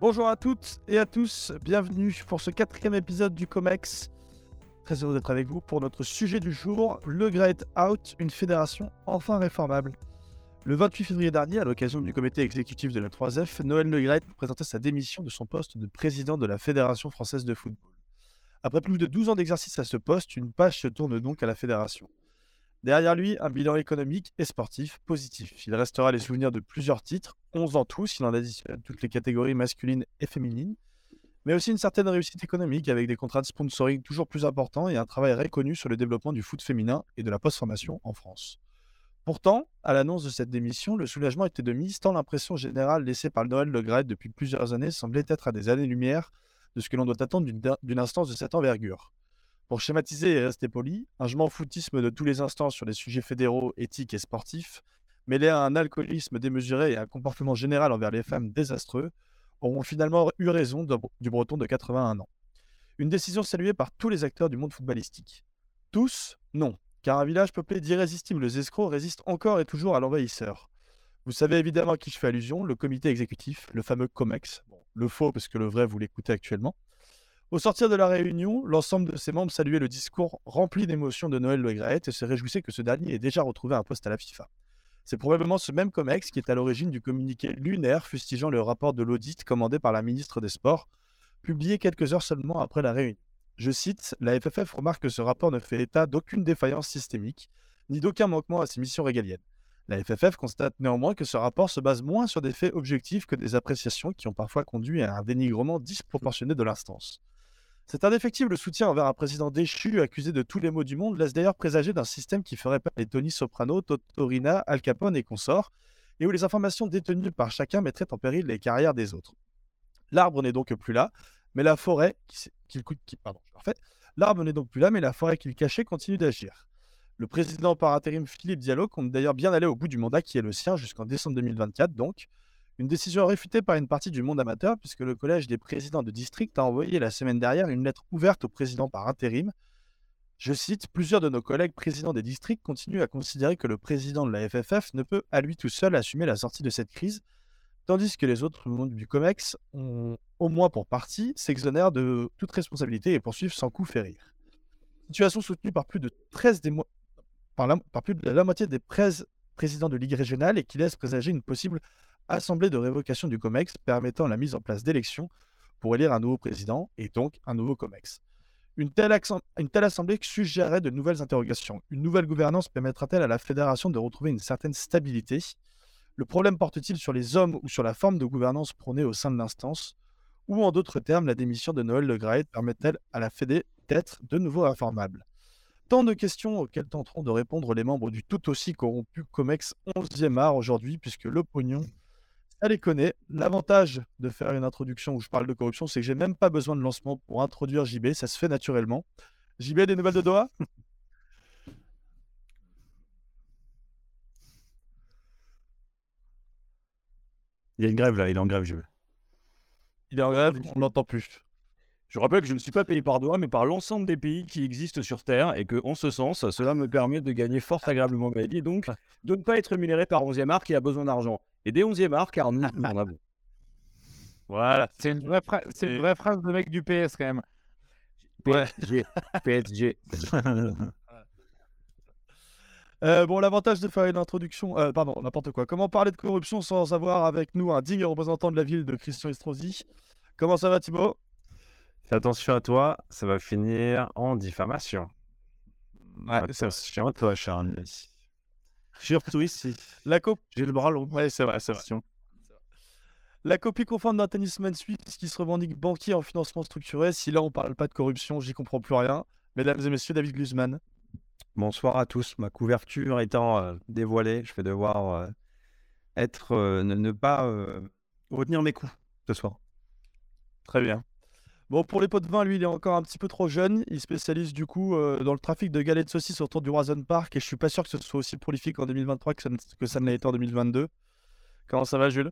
Bonjour à toutes et à tous, bienvenue pour ce quatrième épisode du COMEX. Très heureux d'être avec vous pour notre sujet du jour, le Great Out, une fédération enfin réformable. Le 28 février dernier, à l'occasion du comité exécutif de la 3F, Noël Le Gret présentait sa démission de son poste de président de la Fédération française de football. Après plus de 12 ans d'exercice à ce poste, une page se tourne donc à la fédération. Derrière lui, un bilan économique et sportif positif. Il restera les souvenirs de plusieurs titres, 11 en tout s'il en additionne toutes les catégories masculines et féminines, mais aussi une certaine réussite économique avec des contrats de sponsoring toujours plus importants et un travail reconnu sur le développement du foot féminin et de la post-formation en France. Pourtant, à l'annonce de cette démission, le soulagement était de mise tant l'impression générale laissée par Noël Le depuis plusieurs années semblait être à des années-lumière de ce que l'on doit attendre d'une instance de cette envergure. Pour schématiser et rester poli, un je m'en foutisme de tous les instants sur les sujets fédéraux, éthiques et sportifs, mêlé à un alcoolisme démesuré et un comportement général envers les femmes désastreux, auront finalement eu raison du breton de 81 ans. Une décision saluée par tous les acteurs du monde footballistique. Tous Non, car un village peuplé d'irrésistibles escrocs résiste encore et toujours à l'envahisseur. Vous savez évidemment à qui je fais allusion, le comité exécutif, le fameux COMEX. le faux parce que le vrai vous l'écoutez actuellement. Au sortir de la réunion, l'ensemble de ses membres saluaient le discours rempli d'émotions de Noël Le Graët et se réjouissaient que ce dernier ait déjà retrouvé un poste à la FIFA. C'est probablement ce même COMEX qui est à l'origine du communiqué lunaire fustigeant le rapport de l'audit commandé par la ministre des Sports, publié quelques heures seulement après la réunion. Je cite, la FFF remarque que ce rapport ne fait état d'aucune défaillance systémique, ni d'aucun manquement à ses missions régaliennes. La FFF constate néanmoins que ce rapport se base moins sur des faits objectifs que des appréciations qui ont parfois conduit à un dénigrement disproportionné de l'instance. Cet indéfectible soutien envers un président déchu, accusé de tous les maux du monde, laisse d'ailleurs présager d'un système qui ferait peur les Tony Soprano, Totorina, Al Capone et consorts, et où les informations détenues par chacun mettraient en péril les carrières des autres. L'arbre n'est donc plus là, mais la forêt qu'il pardon, l'arbre n'est donc plus là, mais la forêt qu'il cachait continue d'agir. Le président par intérim Philippe Diallo compte d'ailleurs bien aller au bout du mandat qui est le sien jusqu'en décembre 2024, donc une décision réfutée par une partie du monde amateur, puisque le Collège des présidents de district a envoyé la semaine dernière une lettre ouverte au président par intérim. Je cite, plusieurs de nos collègues présidents des districts continuent à considérer que le président de la FFF ne peut à lui tout seul assumer la sortie de cette crise, tandis que les autres membres du COMEX, ont, au moins pour partie, s'exonèrent de toute responsabilité et poursuivent sans coup férir. Situation soutenue par plus de 13 des par, par plus de la moitié des 13 présidents de Ligue régionale et qui laisse présager une possible assemblée de révocation du COMEX permettant la mise en place d'élections pour élire un nouveau président et donc un nouveau COMEX. Une telle, assemblée suggérerait de nouvelles interrogations. Une nouvelle gouvernance permettra-t-elle à la fédération de retrouver une certaine stabilité? Le problème porte-t-il sur les hommes ou sur la forme de gouvernance prônée au sein de l'instance? Ou en d'autres termes, la démission de Noël Le Graët permet-elle à la Fédé d'être de nouveau réformable Tant de questions auxquelles tenteront de répondre les membres du tout aussi corrompu COMEX 11e art aujourd'hui, puisque le pognon elle les connaît. L'avantage de faire une introduction où je parle de corruption, c'est que j'ai même pas besoin de lancement pour introduire JB, ça se fait naturellement. JB, des nouvelles de Doha? Il y a une grève là, il est en grève, JB. Il est en grève, on n'entend plus. Je rappelle que je ne suis pas payé par Doha, mais par l'ensemble des pays qui existent sur Terre, et que, en ce sens, cela me permet de gagner fort agréablement ma vie, et donc de ne pas être rémunéré par 11e art qui a besoin d'argent et des 11e art car nous en avons. Voilà, c'est une, vraie c'est une vraie phrase de mec du PS quand même. PSG, PSG. Euh, bon, l'avantage de faire une introduction, euh, pardon, n'importe quoi. Comment parler de corruption sans avoir avec nous un digne représentant de la ville de Christian Estrosi? Comment ça va, Thibaut? Fais attention à toi, ça va finir en diffamation. Ouais, attention à toi, cher Surtout ici. La copie. J'ai le bras long. Ouais, c'est vrai, c'est vrai. La copie conforme d'un tennisman suisse qui se revendique banquier en financement structuré. Si là on parle pas de corruption, j'y comprends plus rien. Mesdames et messieurs, David Glusman. Bonsoir à tous. Ma couverture étant euh, dévoilée, je vais devoir euh, être euh, ne, pas retenir mes coups ce soir. Très bien. Bon, pour les pots de vin, lui, il est encore un petit peu trop jeune. Il spécialise du coup euh, dans le trafic de galettes de saucisses autour du Roison Park et je suis pas sûr que ce soit aussi prolifique en 2023 que ça, ça ne l'a été en 2022. Comment ça va, Jules?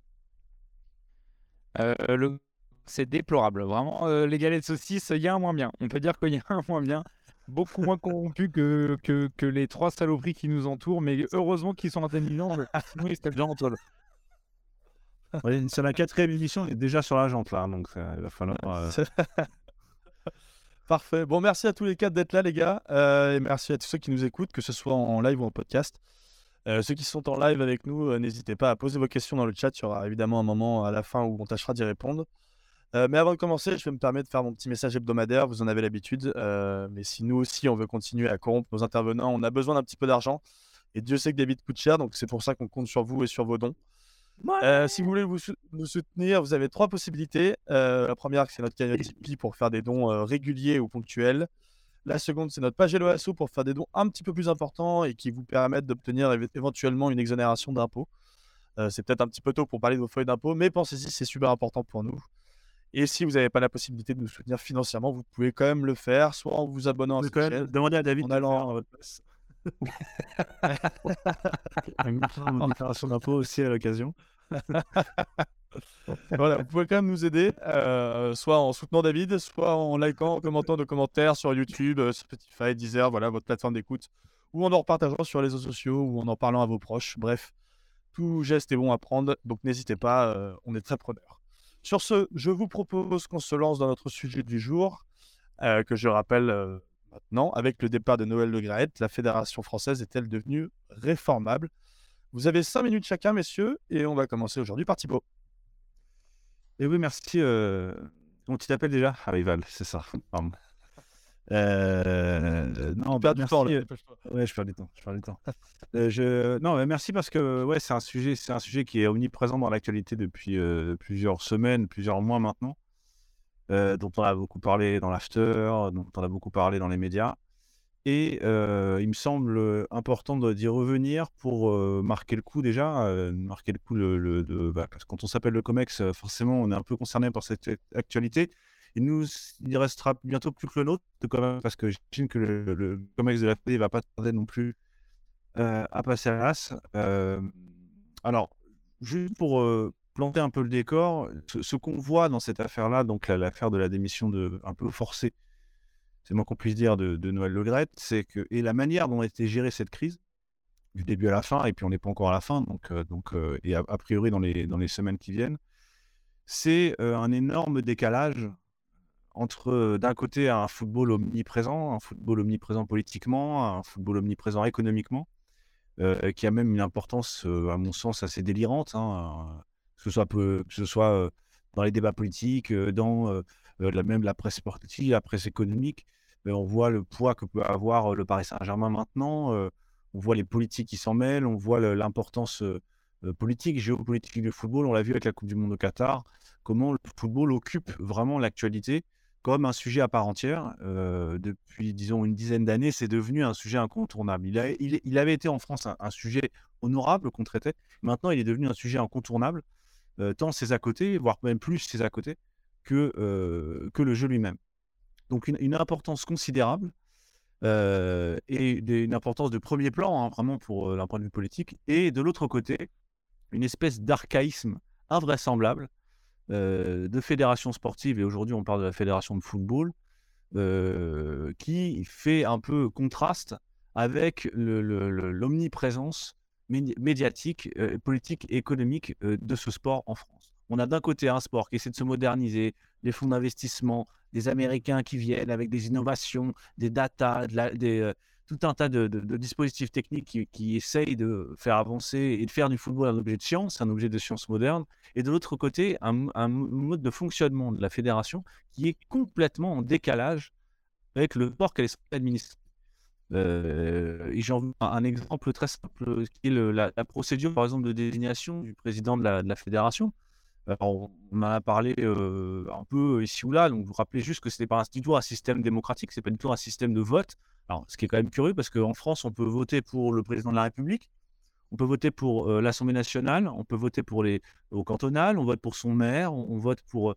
Euh, le... C'est déplorable. Vraiment, euh, les galettes de saucisses, il y a un moins bien. On peut dire qu'il y a un moins bien. beaucoup moins corrompus que, que, les trois saloperies qui nous entourent, mais heureusement qu'ils sont intelligents, sinon ils se tapent déjà eux. C'est la quatrième émission, on est déjà sur la jante là, donc ça, il va falloir. euh, Parfait. Bon, merci à tous les quatre d'être là, les gars. Euh, et merci à tous ceux qui nous écoutent, que ce soit en live ou en podcast. Euh, ceux qui sont en live avec nous, euh, n'hésitez pas à poser vos questions dans le chat. Il y aura évidemment un moment à la fin où on tâchera d'y répondre. Euh, mais avant de commencer, je vais me permettre de faire mon petit message hebdomadaire. Vous en avez l'habitude. Euh, mais si nous aussi, on veut continuer à corrompre nos intervenants, on a besoin d'un petit peu d'argent. Et Dieu sait que David coûte cher, donc c'est pour ça qu'on compte sur vous et sur vos dons. Euh, si vous voulez vous sou- nous soutenir, vous avez trois possibilités. Euh, la première, c'est notre cagnotte Tipeee pour faire des dons euh, réguliers ou ponctuels. La seconde, c'est notre page Hello Asso pour faire des dons un petit peu plus importants et qui vous permettent d'obtenir éve- éventuellement une exonération d'impôts. C'est peut-être un petit peu tôt pour parler de vos feuilles d'impôts, mais pensez-y, c'est super important pour nous. Et si vous n'avez pas la possibilité de nous soutenir financièrement, vous pouvez quand même le faire, soit en vous abonnant à cette quand chaîne. demander à David en allant- à votre place. Une d'impôt aussi à l'occasion. voilà, vous pouvez quand même nous aider, euh, soit en soutenant David, soit en likant, en commentant nos commentaires sur YouTube, euh, Spotify, Deezer, voilà, votre plateforme d'écoute, ou en en repartageant sur les réseaux sociaux, ou en en parlant à vos proches. Bref, tout geste est bon à prendre, donc n'hésitez pas, euh, on est très preneurs. Sur ce, je vous propose qu'on se lance dans notre sujet du jour, euh, que je rappelle maintenant. Avec le départ de Noël Le Graët, la Fédération française est-elle devenue réformable? Vous avez cinq minutes chacun, messieurs, et on va commencer aujourd'hui par Thibaut. Et oui, merci. Euh... Comment tu t'appelles déjà Ah oui, Val, c'est ça. Pardon. Euh... Non, On perd du temps, là, euh. Ouais, je perds du temps. Je perds du temps. Euh, je... Non, mais merci parce que ouais, c'est un sujet, c'est un sujet qui est omniprésent dans l'actualité depuis euh, plusieurs semaines, plusieurs mois maintenant, dont on a beaucoup parlé dans l'after, dont on a beaucoup parlé dans les médias. Et euh, il me semble euh, important d'y revenir pour euh, marquer le coup déjà, marquer le coup le, bah, parce que quand on s'appelle le COMEX, forcément, on est un peu concerné par cette actualité. Il nous, il restera bientôt plus que le nôtre, quand même, parce que j'imagine que le, COMEX de la FD va pas tarder non plus à passer à l'as. Alors, juste pour planter un peu le décor, ce, ce qu'on voit dans cette affaire-là, donc la- l'affaire de la démission de, un peu forcée, c'est moins qu'on puisse dire, de, de Noël Le Graët, c'est que, et la manière dont a été gérée cette crise, du début à la fin, et puis on n'est pas encore à la fin, donc, euh, donc euh, et a, priori dans les, dans les semaines qui viennent, c'est euh, un énorme décalage entre d'un côté un football omniprésent, un football omniprésent politiquement, un football omniprésent économiquement, qui a même une importance, à mon sens, assez délirante, hein, que ce soit, peu- que ce soit dans les débats politiques, dans même la presse sportive, la presse économique. Mais on voit le poids que peut avoir euh, le Paris Saint-Germain maintenant, euh, on voit les politiques qui s'en mêlent, on voit l'importance euh, euh, politique, géopolitique du football. On l'a vu avec la Coupe du Monde au Qatar, comment le football occupe vraiment l'actualité comme un sujet à part entière. Euh, depuis, disons, une dizaine d'années, c'est devenu un sujet incontournable. Il, avait été en France un, sujet honorable qu'on traitait. Maintenant, il est devenu un sujet incontournable, euh, tant ses à côté, voire même plus ses à côté, que, euh, que le jeu lui-même. Donc, une, importance considérable euh, et une importance de premier plan, hein, vraiment pour euh, d'un point de vue politique. Et de l'autre côté, une espèce d'archaïsme invraisemblable de fédération sportive, et aujourd'hui on parle de la fédération de football, qui fait un peu contraste avec l'omniprésence médi- médiatique, politique et économique de ce sport en France. On a d'un côté un sport qui essaie de se moderniser, des fonds d'investissement, des Américains qui viennent avec des innovations, des data, de euh, tout un tas de, dispositifs techniques qui, qui essayent de faire avancer et de faire du football un objet de science, un objet de science moderne, et de l'autre côté, un, mode de fonctionnement de la fédération qui est complètement en décalage avec le sport qu'elle est censée administrer. Euh, et j'en veux un, exemple très simple, qui est la, procédure, par exemple, de désignation du président de la fédération. Alors, on en a parlé un peu ici ou là, donc vous rappelez juste que ce n'est pas du tout un système démocratique, c'est pas du tout un système de vote. Alors, ce qui est quand même curieux, parce qu'en France, on peut voter pour le président de la République, on peut voter pour l'Assemblée nationale, on peut voter pour les au cantonal, on vote pour son maire, on, vote pour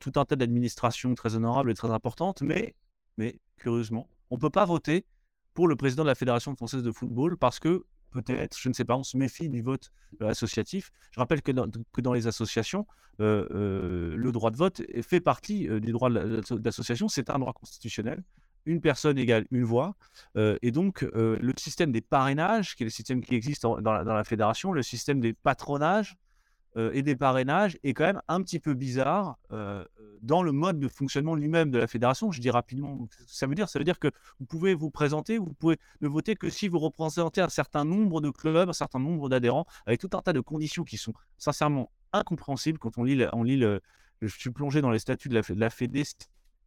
tout un tas d'administrations très honorables et très importantes, mais, mais curieusement, on ne peut pas voter pour le président de la Fédération française de football parce que peut-être, je ne sais pas, on se méfie du vote euh, associatif. Je rappelle que dans, les associations, euh, euh, le droit de vote fait partie euh, du droit d'association, c'est un droit constitutionnel. une personne égale une voix. Et donc, le système des parrainages, qui est le système qui existe dans, la, fédération, le système des patronages et des parrainages est quand même un petit peu bizarre dans le mode de fonctionnement lui-même de la fédération. Je dis rapidement, ça veut dire, ça veut dire que vous pouvez vous présenter, vous pouvez ne voter que si vous représentez un certain nombre de clubs, un certain nombre d'adhérents, avec tout un tas de conditions qui sont sincèrement incompréhensibles quand on lit, on lit je suis plongé dans les statuts de la, de Fédé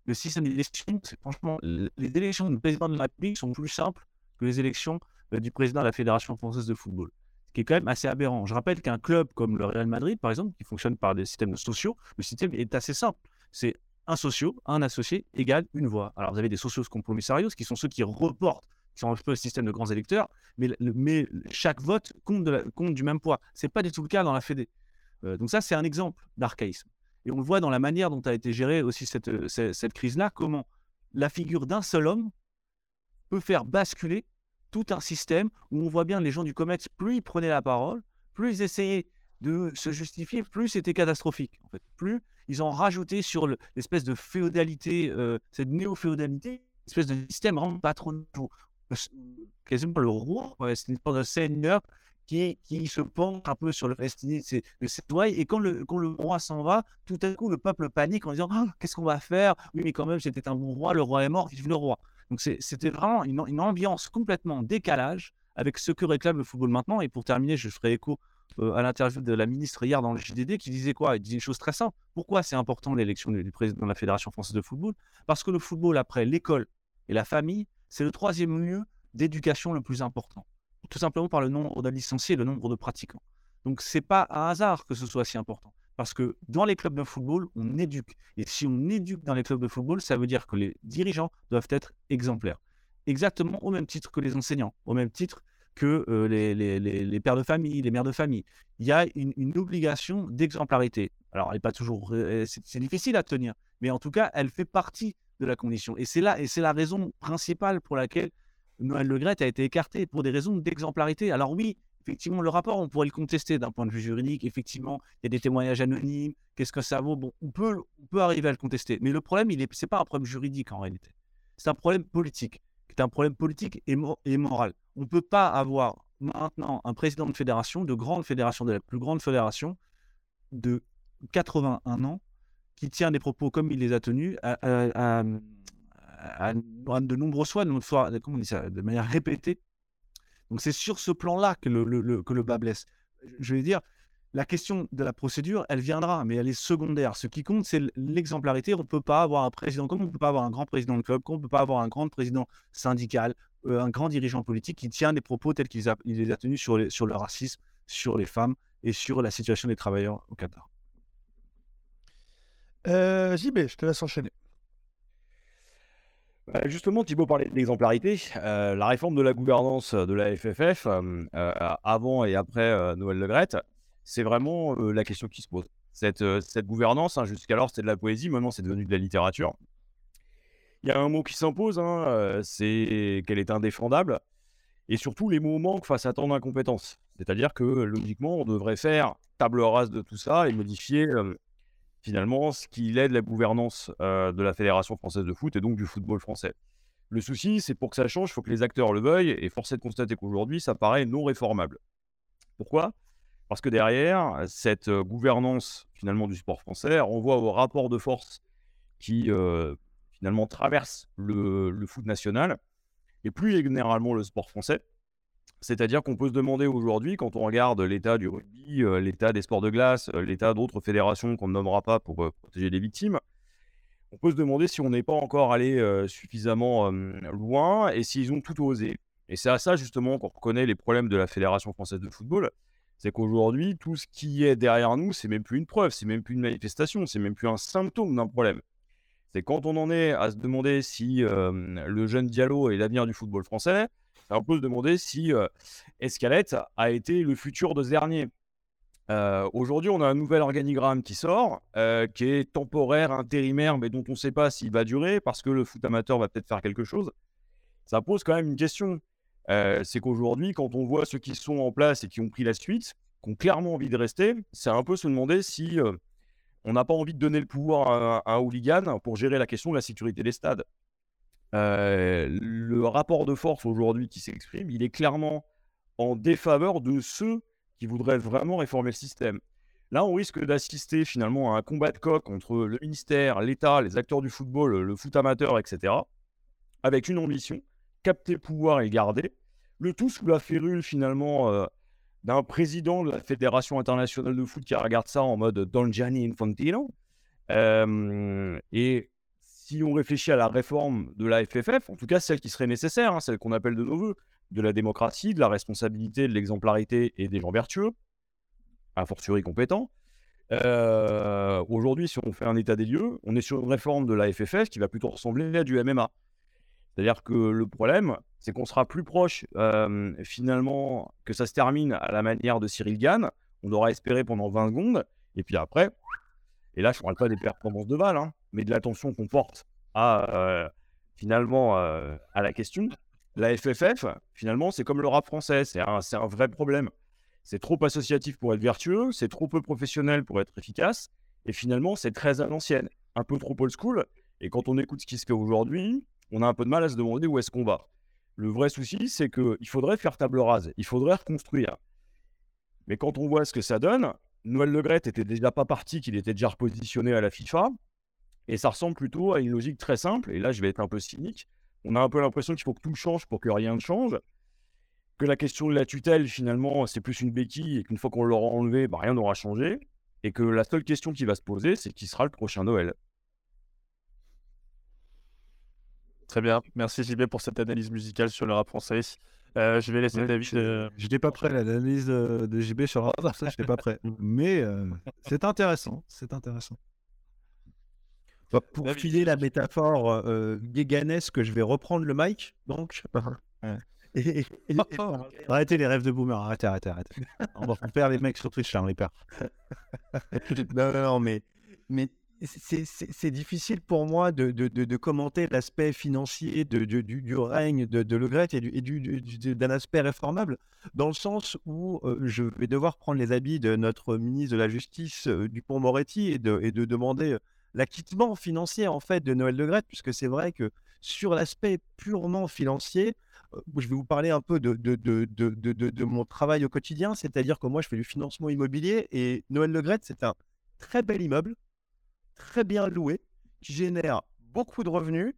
le système d'élection, c'est franchement, les élections du président de la République sont plus simples que les élections euh, du président de la Fédération française de football. Qui est quand même assez aberrant. Je rappelle qu'un club comme le Real Madrid, par exemple, qui fonctionne par des systèmes sociaux, le système est assez simple. C'est un socio, un associé égale une voix. Alors vous avez des socios compromissarios, qui sont ceux qui reportent, qui sont un peu le système de grands électeurs, mais, chaque vote compte, du même poids. Ce n'est pas du tout le cas dans la Fédé. Euh, donc ça, c'est un exemple d'archaïsme. Et on le voit dans la manière dont a été gérée aussi cette, euh, cette, crise-là, comment la figure d'un seul homme peut faire basculer tout un système où on voit bien les gens du COMEX, plus ils prenaient la parole, plus ils essayaient de se justifier, plus c'était catastrophique. Plus ils ont rajouté sur l'espèce de féodalité, euh, cette néo-féodalité, espèce de système vraiment patronal, quasiment le roi, c'est une sorte de seigneur qui, qui se penche un peu sur le destiné de ses doigts. Et quand le, quand le roi s'en va, tout à coup, le peuple panique en disant «Ah, Qu'est-ce qu'on va faire? Oui, mais quand même, c'était un bon roi, le roi est mort, vive le roi. Donc c'était vraiment une, ambiance complètement décalage avec ce que réclame le football maintenant. Et pour terminer, je ferai écho euh, à l'interview de la ministre hier dans le JDD qui disait quoi? Il disait une chose très simple. Pourquoi c'est important l'élection du, président de la Fédération française de football? Parce que le football, après l'école et la famille, c'est le troisième lieu d'éducation le plus important tout simplement par le nombre de licenciés et le nombre de pratiquants. Donc, ce n'est pas un hasard que ce soit si important. Parce que dans les clubs de football, on éduque. Et si on éduque dans les clubs de football, ça veut dire que les dirigeants doivent être exemplaires. Exactement au même titre que les enseignants, au même titre que euh, les, pères de famille, les mères de famille. Il y a une, obligation d'exemplarité. Alors, n'est pas toujours. C'est difficile à tenir, mais en tout cas, elle fait partie de la condition. Et c'est et c'est la raison principale pour laquelle Noël Le Gret a été écarté pour des raisons d'exemplarité. Alors oui, effectivement, le rapport, on pourrait le contester d'un point de vue juridique. Effectivement, il y a des témoignages anonymes. Qu'est-ce que ça vaut? Bon, on peut, on peut arriver à le contester. Mais le problème, ce n'est pas un problème juridique en réalité. C'est un problème politique. C'est un problème politique et, moral. On ne peut pas avoir maintenant un président de fédération, de grande fédération, de la plus grande fédération, de 81 ans, qui tient des propos comme il les a tenus à, de nombreuses fois, de, comment on dit ça, de manière répétée. Donc c'est sur ce plan-là que le, que le bas blesse. Je vais dire, la question de la procédure, elle viendra, mais elle est secondaire. Ce qui compte, c'est l'exemplarité. On ne peut pas avoir un président, comme on ne peut pas avoir un grand président de club, comme on ne peut pas avoir un grand président syndical, euh, un grand dirigeant politique qui tient des propos tels qu'il les a tenus sur, sur le racisme, sur les femmes et sur la situation des travailleurs au Qatar. Euh, je te laisse enchaîner. Bah, justement, Thibaut parlait d'exemplarité. Euh, la réforme de la gouvernance de la FFF, euh, euh, avant et après Noël Le Gret, c'est vraiment la question qui se pose. Cette, gouvernance, hein, jusqu'alors c'était de la poésie, maintenant c'est devenu de la littérature. Il y a un mot qui s'impose, hein, c'est qu'elle est indéfendable. Et surtout, les mots manquent face à tant d'incompétences. C'est-à-dire que logiquement, on devrait faire table rase de tout ça et modifier finalement ce qui aide la gouvernance de la Fédération française de foot et donc du football français. Le souci, c'est pour que ça change, il faut que les acteurs le veuillent, et force est de constater qu'aujourd'hui, ça paraît non réformable. Pourquoi? Parce que derrière, cette gouvernance finalement du sport français renvoie au rapport de force qui finalement traverse le, foot national, et plus généralement le sport français. C'est-à-dire qu'on peut se demander aujourd'hui, quand on regarde l'état du rugby, euh, l'état des sports de glace, euh, l'état d'autres fédérations qu'on ne nommera pas pour euh, protéger les victimes, on peut se demander si on n'est pas encore allé suffisamment loin et s'ils ont tout osé. Et c'est à ça justement qu'on reconnaît les problèmes de la Fédération française de football. C'est qu'aujourd'hui, tout ce qui est derrière nous, c'est même plus une preuve, c'est même plus une manifestation, c'est même plus un symptôme d'un problème. C'est quand on en est à se demander si le jeune Diallo est l'avenir du football français, on peut se demander si euh, Escalette a été le futur de ce dernier. Euh, aujourd'hui, on a un nouvel organigramme qui sort, euh, qui est temporaire, intérimaire, mais dont on ne sait pas s'il va durer, parce que le foot amateur va peut-être faire quelque chose. Ça pose quand même une question. c'est qu'aujourd'hui, quand on voit ceux qui sont en place et qui ont pris la suite, qui ont clairement envie de rester, c'est un peu se demander si on n'a pas envie de donner le pouvoir à, à, un hooligan pour gérer la question de la sécurité des stades. Euh, le rapport de force aujourd'hui qui s'exprime, il est clairement en défaveur de ceux qui voudraient vraiment réformer le système. Là, on risque d'assister finalement à un combat de coq entre le ministère, l'État, les acteurs du football, le foot amateur, etc., avec une ambition, capter pouvoir et le garder, le tout sous la férule finalement euh, d'un président de la Fédération internationale de foot qui regarde ça en mode Don Gianni Infantino. Euh, et si on réfléchit à la réforme de la FFF, en tout cas celle qui serait nécessaire, hein, celle qu'on appelle de nos voeux, de la démocratie, de la responsabilité, de l'exemplarité et des gens vertueux, a fortiori compétents. Euh, aujourd'hui, si on fait un état des lieux, on est sur une réforme de la FFF qui va plutôt ressembler à du MMA. C'est-à-dire que le problème, c'est qu'on sera plus proche euh, finalement que ça se termine à la manière de Cyril Gann. On aura espéré pendant 20 secondes, et puis après, et là je ne parle pas des performances de Val, hein, mais de l'attention qu'on porte à euh, finalement à la question. La FFF, finalement, c'est comme le rap français, c'est un, un vrai problème. C'est trop associatif pour être vertueux, c'est trop peu professionnel pour être efficace, et finalement, c'est très à l'ancienne, un peu trop old school. Et quand on écoute ce qui se fait aujourd'hui, on a un peu de mal à se demander où est-ce qu'on va. Le vrai souci, c'est qu'il faudrait faire table rase, il faudrait reconstruire. Mais quand on voit ce que ça donne, Noël Legret était déjà pas parti, qu'il était déjà repositionné à la FIFA, et ça ressemble plutôt à une logique très simple, et là je vais être un peu cynique, on a un peu l'impression qu'il faut que tout change pour que rien ne change, que la question de la tutelle, finalement, c'est plus une béquille et qu'une fois qu'on l'aura enlevé, bah, rien n'aura changé. Et que la seule question qui va se poser, c'est qui sera le prochain Noël. Très bien. Merci JB pour cette analyse musicale sur le rap français. Euh, je vais laisser David. Je n'étais pas prêt l'analyse de, JB sur le rap français, je n'étais pas prêt. Mais euh, c'est intéressant. C'est intéressant. Bah, pour filer la métaphore euh, que je vais reprendre le mic. Donc, arrêtez les rêves de boomer, arrêtez, arrêtez, arrêtez. On va faire les mecs sur Twitch, là, on les perd. non, non, non, mais, mais c'est difficile pour moi de, de, de, commenter l'aspect financier de, du, du, règne de, de Le Gret et, du, d'un aspect réformable, dans le sens où euh, je vais devoir prendre les habits de notre ministre de la Justice, euh, Dupont-Moretti, et de, et de demander euh, l'acquittement financier en fait de Noël Le Gret, puisque c'est vrai que sur l'aspect purement financier, je vais vous parler un peu de, de, de, de mon travail au quotidien, c'est-à-dire que moi, je fais du financement immobilier et Noël Le Gret, c'est un très bel immeuble, très bien loué, qui génère beaucoup de revenus,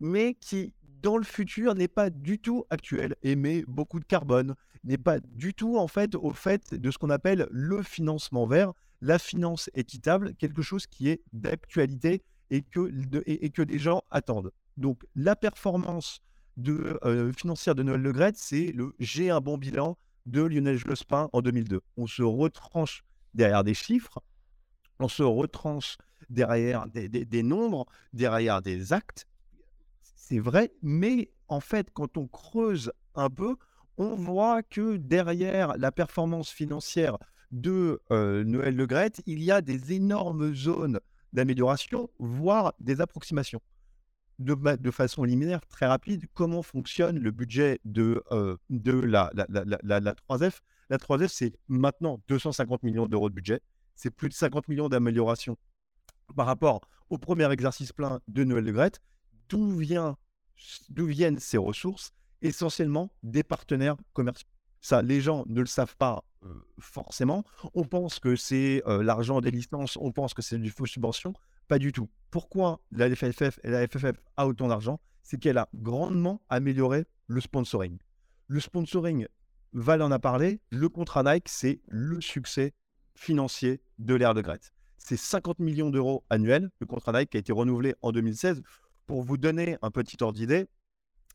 mais qui, dans le futur, n'est pas du tout actuel, émet beaucoup de carbone, n'est pas du tout, en fait, au fait de ce qu'on appelle le financement vert, la finance équitable, quelque chose qui est d'actualité et que, les gens attendent. Donc, la performance euh, financière de Noël Legret, c'est le J'ai un bon bilan de Lionel Jospin en 2002. On se retranche derrière des chiffres, on se retranche derrière des, nombres, derrière des actes. C'est vrai, mais en fait, quand on creuse un peu, on voit que derrière la performance financière de euh, Noël Legret, il y a des énormes zones d'amélioration, voire des approximations de, façon liminaire, très rapide, comment fonctionne le budget de, euh, la, la, la, la, 3F. La 3F, c'est maintenant 250 millions d'euros de budget. C'est plus de 50 millions d'améliorations par rapport au premier exercice plein de Noël de Grette. D'où viennent ces ressources? Essentiellement des partenaires commerciaux. Ça, les gens ne le savent pas forcément. On pense que c'est l'argent des licences, on pense que c'est du faux subvention. Pas du tout. Pourquoi la FFF, la FFF a autant d'argent? C'est qu'elle a grandement amélioré le sponsoring. Le sponsoring, Val en a parlé, le contrat Nike, c'est le succès financier de l'ère de Grette. C'est 50 millions d'euros annuels, le contrat Nike qui a été renouvelé en 2016. Pour vous donner un petit ordre d'idée,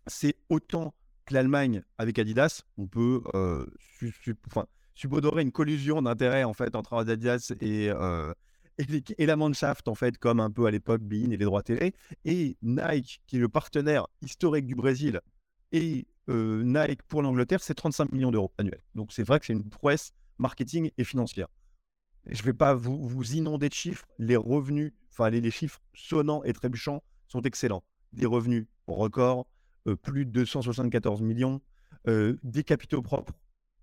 c'est autant l'Allemagne avec Adidas. On peut euh, une collusion d'intérêts en fait entre Adidas et, euh, et, la Mannschaft, en fait, comme un peu à l'époque Bein et les droits télé, et Nike, qui est le partenaire historique du Brésil, et euh, Nike pour l'Angleterre, c'est 35 millions d'euros annuels. Donc c'est vrai que c'est une prouesse marketing et financière. je ne vais pas vous, vous, inonder de chiffres. Les revenus, enfin les, chiffres sonnants et trébuchants sont excellents. Des revenus records, plus de 274 millions, euh, des capitaux propres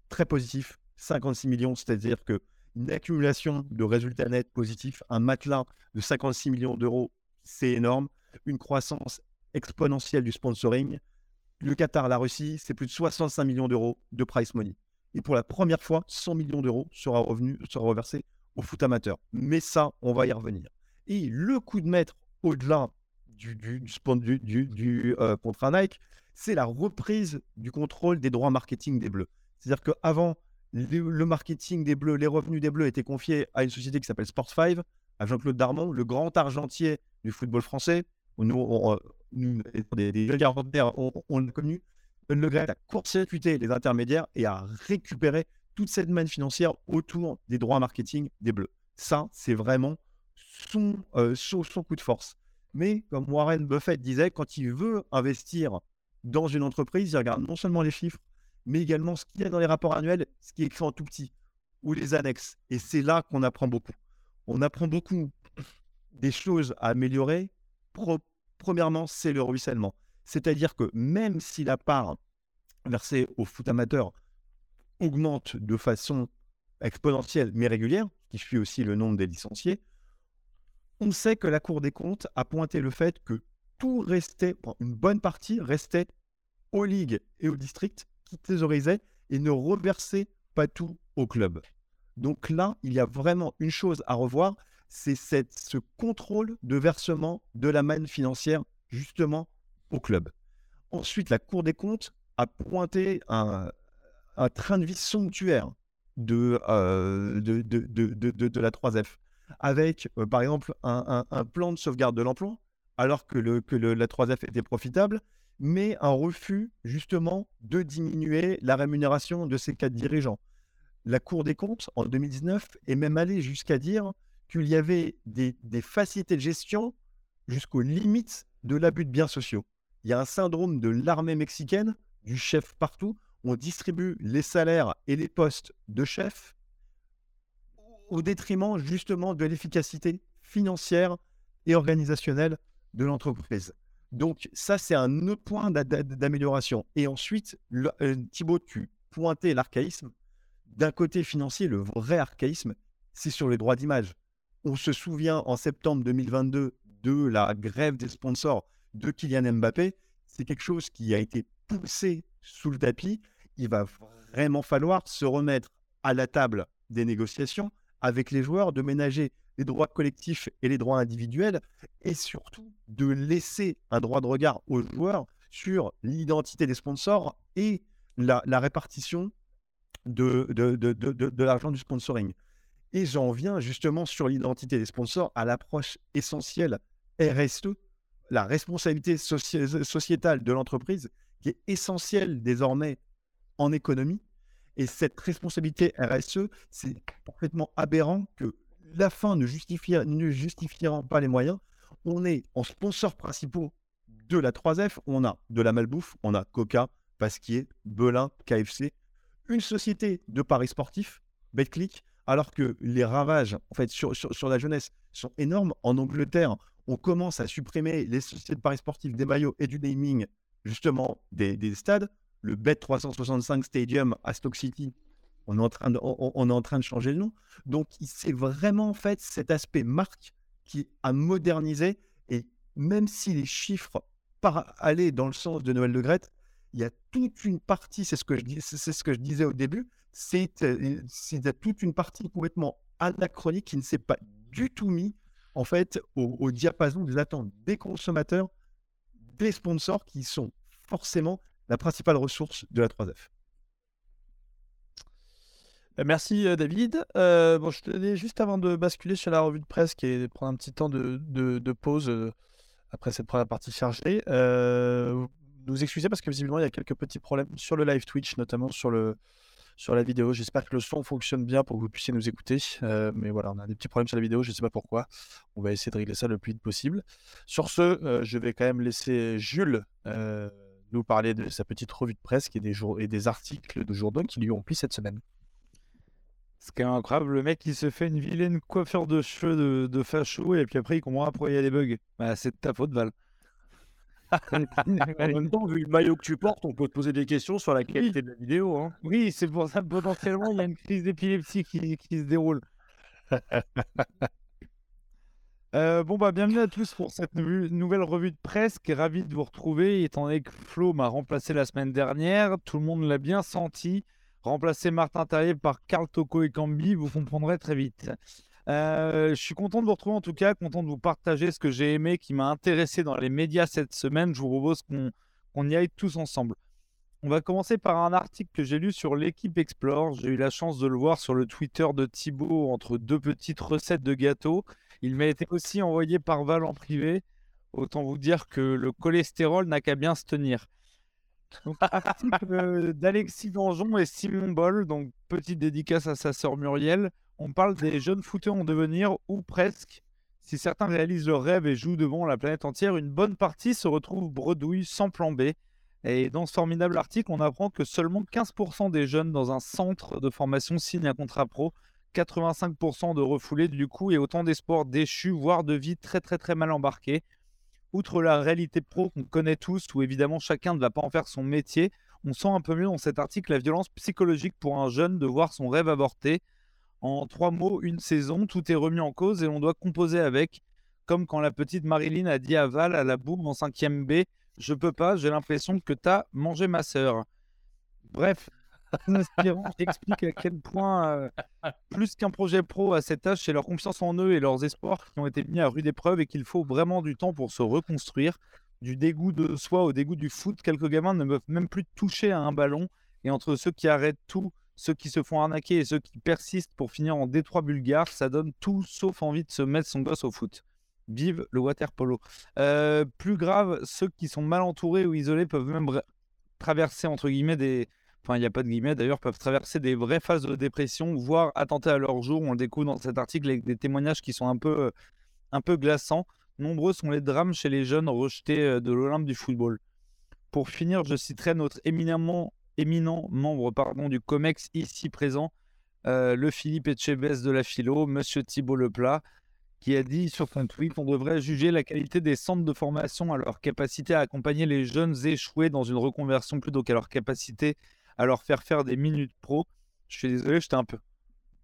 très positifs, 56 millions, c'est-à-dire que une accumulation de résultats nets positifs, un matelas de 56 millions d'euros, c'est énorme. Une croissance exponentielle du sponsoring. Le Qatar, la Russie, c'est plus de 65 millions d'euros de price money. Et pour la première fois, 100 millions d'euros sera, sera reversé au foot amateur. Mais ça, on va y revenir. Et le coup de maître, au-delà du, du, du, du, euh, Nike, c'est la reprise du contrôle des droits marketing des Bleus. C'est-à-dire qu'avant, le marketing des Bleus, les revenus des Bleus étaient confiés à une société qui s'appelle Sports5, à Jean-Claude Darmon, le grand argentier du football français. Nous, on, nous des, des on, l'a connu. Le a court-circuité les intermédiaires et a récupéré toute cette manne financière autour des droits marketing des Bleus. Ça, c'est vraiment son, euh, son, coup de force. Mais comme Warren Buffett disait, quand il veut investir dans une entreprise, il regarde non seulement les chiffres, mais également ce qu'il y a dans les rapports annuels, ce qui est écrit en tout petit, ou les annexes. Et c'est là qu'on apprend beaucoup. On apprend beaucoup des choses à améliorer. premièrement, c'est le ruissellement. C'est-à-dire que même si la part versée au foot amateur augmente de façon exponentielle mais régulière, qui suit aussi le nombre des licenciés, on sait que la Cour des comptes a pointé le fait que tout restait, une bonne partie restait aux ligues et aux districts qui thésaurisaient et ne reversaient pas tout au club. Donc là, il y a vraiment une chose à revoir, c'est ce contrôle de versement de la manne financière justement au club. Ensuite, la Cour des comptes a pointé un, train de vie somptuaire de, euh, de, de, la 3F, avec euh, par exemple un, plan de sauvegarde de l'emploi, alors que, la 3F était profitable, mais un refus justement de diminuer la rémunération de ces quatre dirigeants. La Cour des comptes, en 2019, est même allée jusqu'à dire qu'il y avait des facilités de gestion jusqu'aux limites de l'abus de biens sociaux. Il y a un syndrome de l'armée mexicaine, du chef partout. On distribue les salaires et les postes de chef au détriment justement de l'efficacité financière et organisationnelle de l'entreprise. Donc ça, c'est un autre point d'amélioration. Et ensuite, le, euh, Thibaut, tu pointais l'archaïsme. D'un côté financier, le vrai archaïsme, c'est sur les droits d'image. On se souvient en septembre 2022 de la grève des sponsors de Kylian Mbappé. C'est quelque chose qui a été poussé sous le tapis. Il va vraiment falloir se remettre à la table des négociations avec les joueurs, de ménager les droits collectifs et les droits individuels, et surtout de laisser un droit de regard aux joueurs sur l'identité des sponsors et la, répartition de, de, de, de l'argent du sponsoring. Et j'en viens justement sur l'identité des sponsors à l'approche essentielle RSE, la responsabilité sociétale de l'entreprise, qui est essentielle désormais en économie. Et cette responsabilité RSE, c'est parfaitement aberrant que la fin ne, justifiant pas les moyens, on est en sponsors principaux de la 3F, on a de la malbouffe, on a Coca, Pasquier, Belin, KFC, une société de paris sportifs, BetClick, alors que les ravages en sur, la jeunesse sont énormes. En Angleterre, on commence à supprimer les sociétés de paris sportifs, des maillots et du naming justement des stades. Le Bet 365 Stadium à Stock City on est en train de, on, est en train de changer le nom. Donc, c'est vraiment en fait cet aspect marque qui a modernisé. Et même si les chiffres aller dans le sens de Noël de Grette, il y a toute une partie, c'est ce que je c'est disais au début, c'est euh, toute une partie complètement anachronique qui ne s'est pas du tout mis en fait au diapason des attentes des consommateurs, des sponsors qui sont forcément la principale ressource de la 3F. Euh, merci euh, David. Euh, bon, je tenais juste avant de basculer sur la revue de presse et de prendre un petit temps de, de, pause après cette première partie chargée. nous excuser parce que visiblement il y a quelques petits problèmes sur le live Twitch, notamment sur, le, sur la vidéo. J'espère que le son fonctionne bien pour que vous puissiez nous écouter. mais voilà, on a des petits problèmes sur la vidéo, je ne sais pas pourquoi. On va essayer de régler ça le plus vite possible. Sur ce, je vais quand même laisser Jules nous parler de sa petite revue de presse et des, et des articles de journaux qui lui ont plu cette semaine. Ce qui est incroyable, le mec il se fait une vilaine coiffure de cheveux de, de facho et puis après il comprend pourquoi il y a des bugs. Bah, c'est de ta faute, Val. en même temps, vu le maillot que tu portes, on peut te poser des questions sur la qualité de la vidéo. Hein. Oui, c'est pour ça que potentiellement il y a une crise d'épilepsie qui, qui, se déroule. Euh, bon, bah, bienvenue à tous pour cette nou- nouvelle revue de presse. qui est Ravi de vous retrouver. Étant donné que Flo m'a remplacé la semaine dernière, tout le monde l'a bien senti. Remplacer Martin Terrier par Carl Toko et Cambi, vous comprendrez très vite. Euh, je suis content de vous retrouver en tout cas, content de vous partager ce que j'ai aimé, qui m'a intéressé dans les médias cette semaine. Je vous propose qu'on qu'on y aille tous ensemble. On va commencer par un article que j'ai lu sur l'équipe Explore. J'ai eu la chance de le voir sur le Twitter de Thibaut entre deux petites recettes de gâteaux. Il m'a été aussi envoyé par Val en privé. Autant vous dire que le cholestérol n'a qu'à bien se tenir. Donc, article d'Alexis Danjon et Simon Boll. Donc, petite dédicace à sa sœur Muriel. On parle des jeunes footeurs en devenir, ou presque. Si certains réalisent leur rêve et jouent devant la planète entière, une bonne partie se retrouve bredouille sans plan B. Et dans ce formidable article, on apprend que seulement 15% des jeunes dans un centre de formation signent un contrat pro, 85% de refoulés du coup, et autant d'espoirs déchus, voire de vie très très très mal embarquée. Outre la réalité pro qu'on connaît tous, où évidemment chacun ne va pas en faire son métier, on sent un peu mieux dans cet article la violence psychologique pour un jeune de voir son rêve avorté. En trois mots, une saison, tout est remis en cause et l'on doit composer avec, comme quand la petite Marilyn a dit à Val à la boum en 5ème B Je peux pas, j'ai l'impression que t'as mangé ma sœur. Bref, explique à quel point, euh, plus qu'un projet pro à cet âge, c'est leur confiance en eux et leurs espoirs qui ont été mis à rude épreuve et qu'il faut vraiment du temps pour se reconstruire. Du dégoût de soi au dégoût du foot, quelques gamins ne peuvent même plus toucher à un ballon. Et entre ceux qui arrêtent tout, ceux qui se font arnaquer et ceux qui persistent pour finir en détroit bulgare, ça donne tout sauf envie de se mettre son gosse au foot. Vive le water polo. Euh, plus grave, ceux qui sont mal entourés ou isolés peuvent même traverser entre guillemets des, enfin il n'y a pas de guillemets d'ailleurs, peuvent traverser des vraies phases de dépression, voire attenter à leur jour. On le découvre dans cet article avec des témoignages qui sont un peu, euh, un peu glaçants. Nombreux sont les drames chez les jeunes rejetés euh, de l'Olympe du football. Pour finir, je citerai notre éminemment, éminent membre pardon, du COMEX ici présent, euh, le Philippe Etchebest de la philo, Monsieur Thibault Leplat, qui a dit sur son tweet on devrait juger la qualité des centres de formation à leur capacité à accompagner les jeunes échoués dans une reconversion plutôt qu'à leur capacité à leur faire faire des minutes pro. Je suis désolé, j'étais un peu.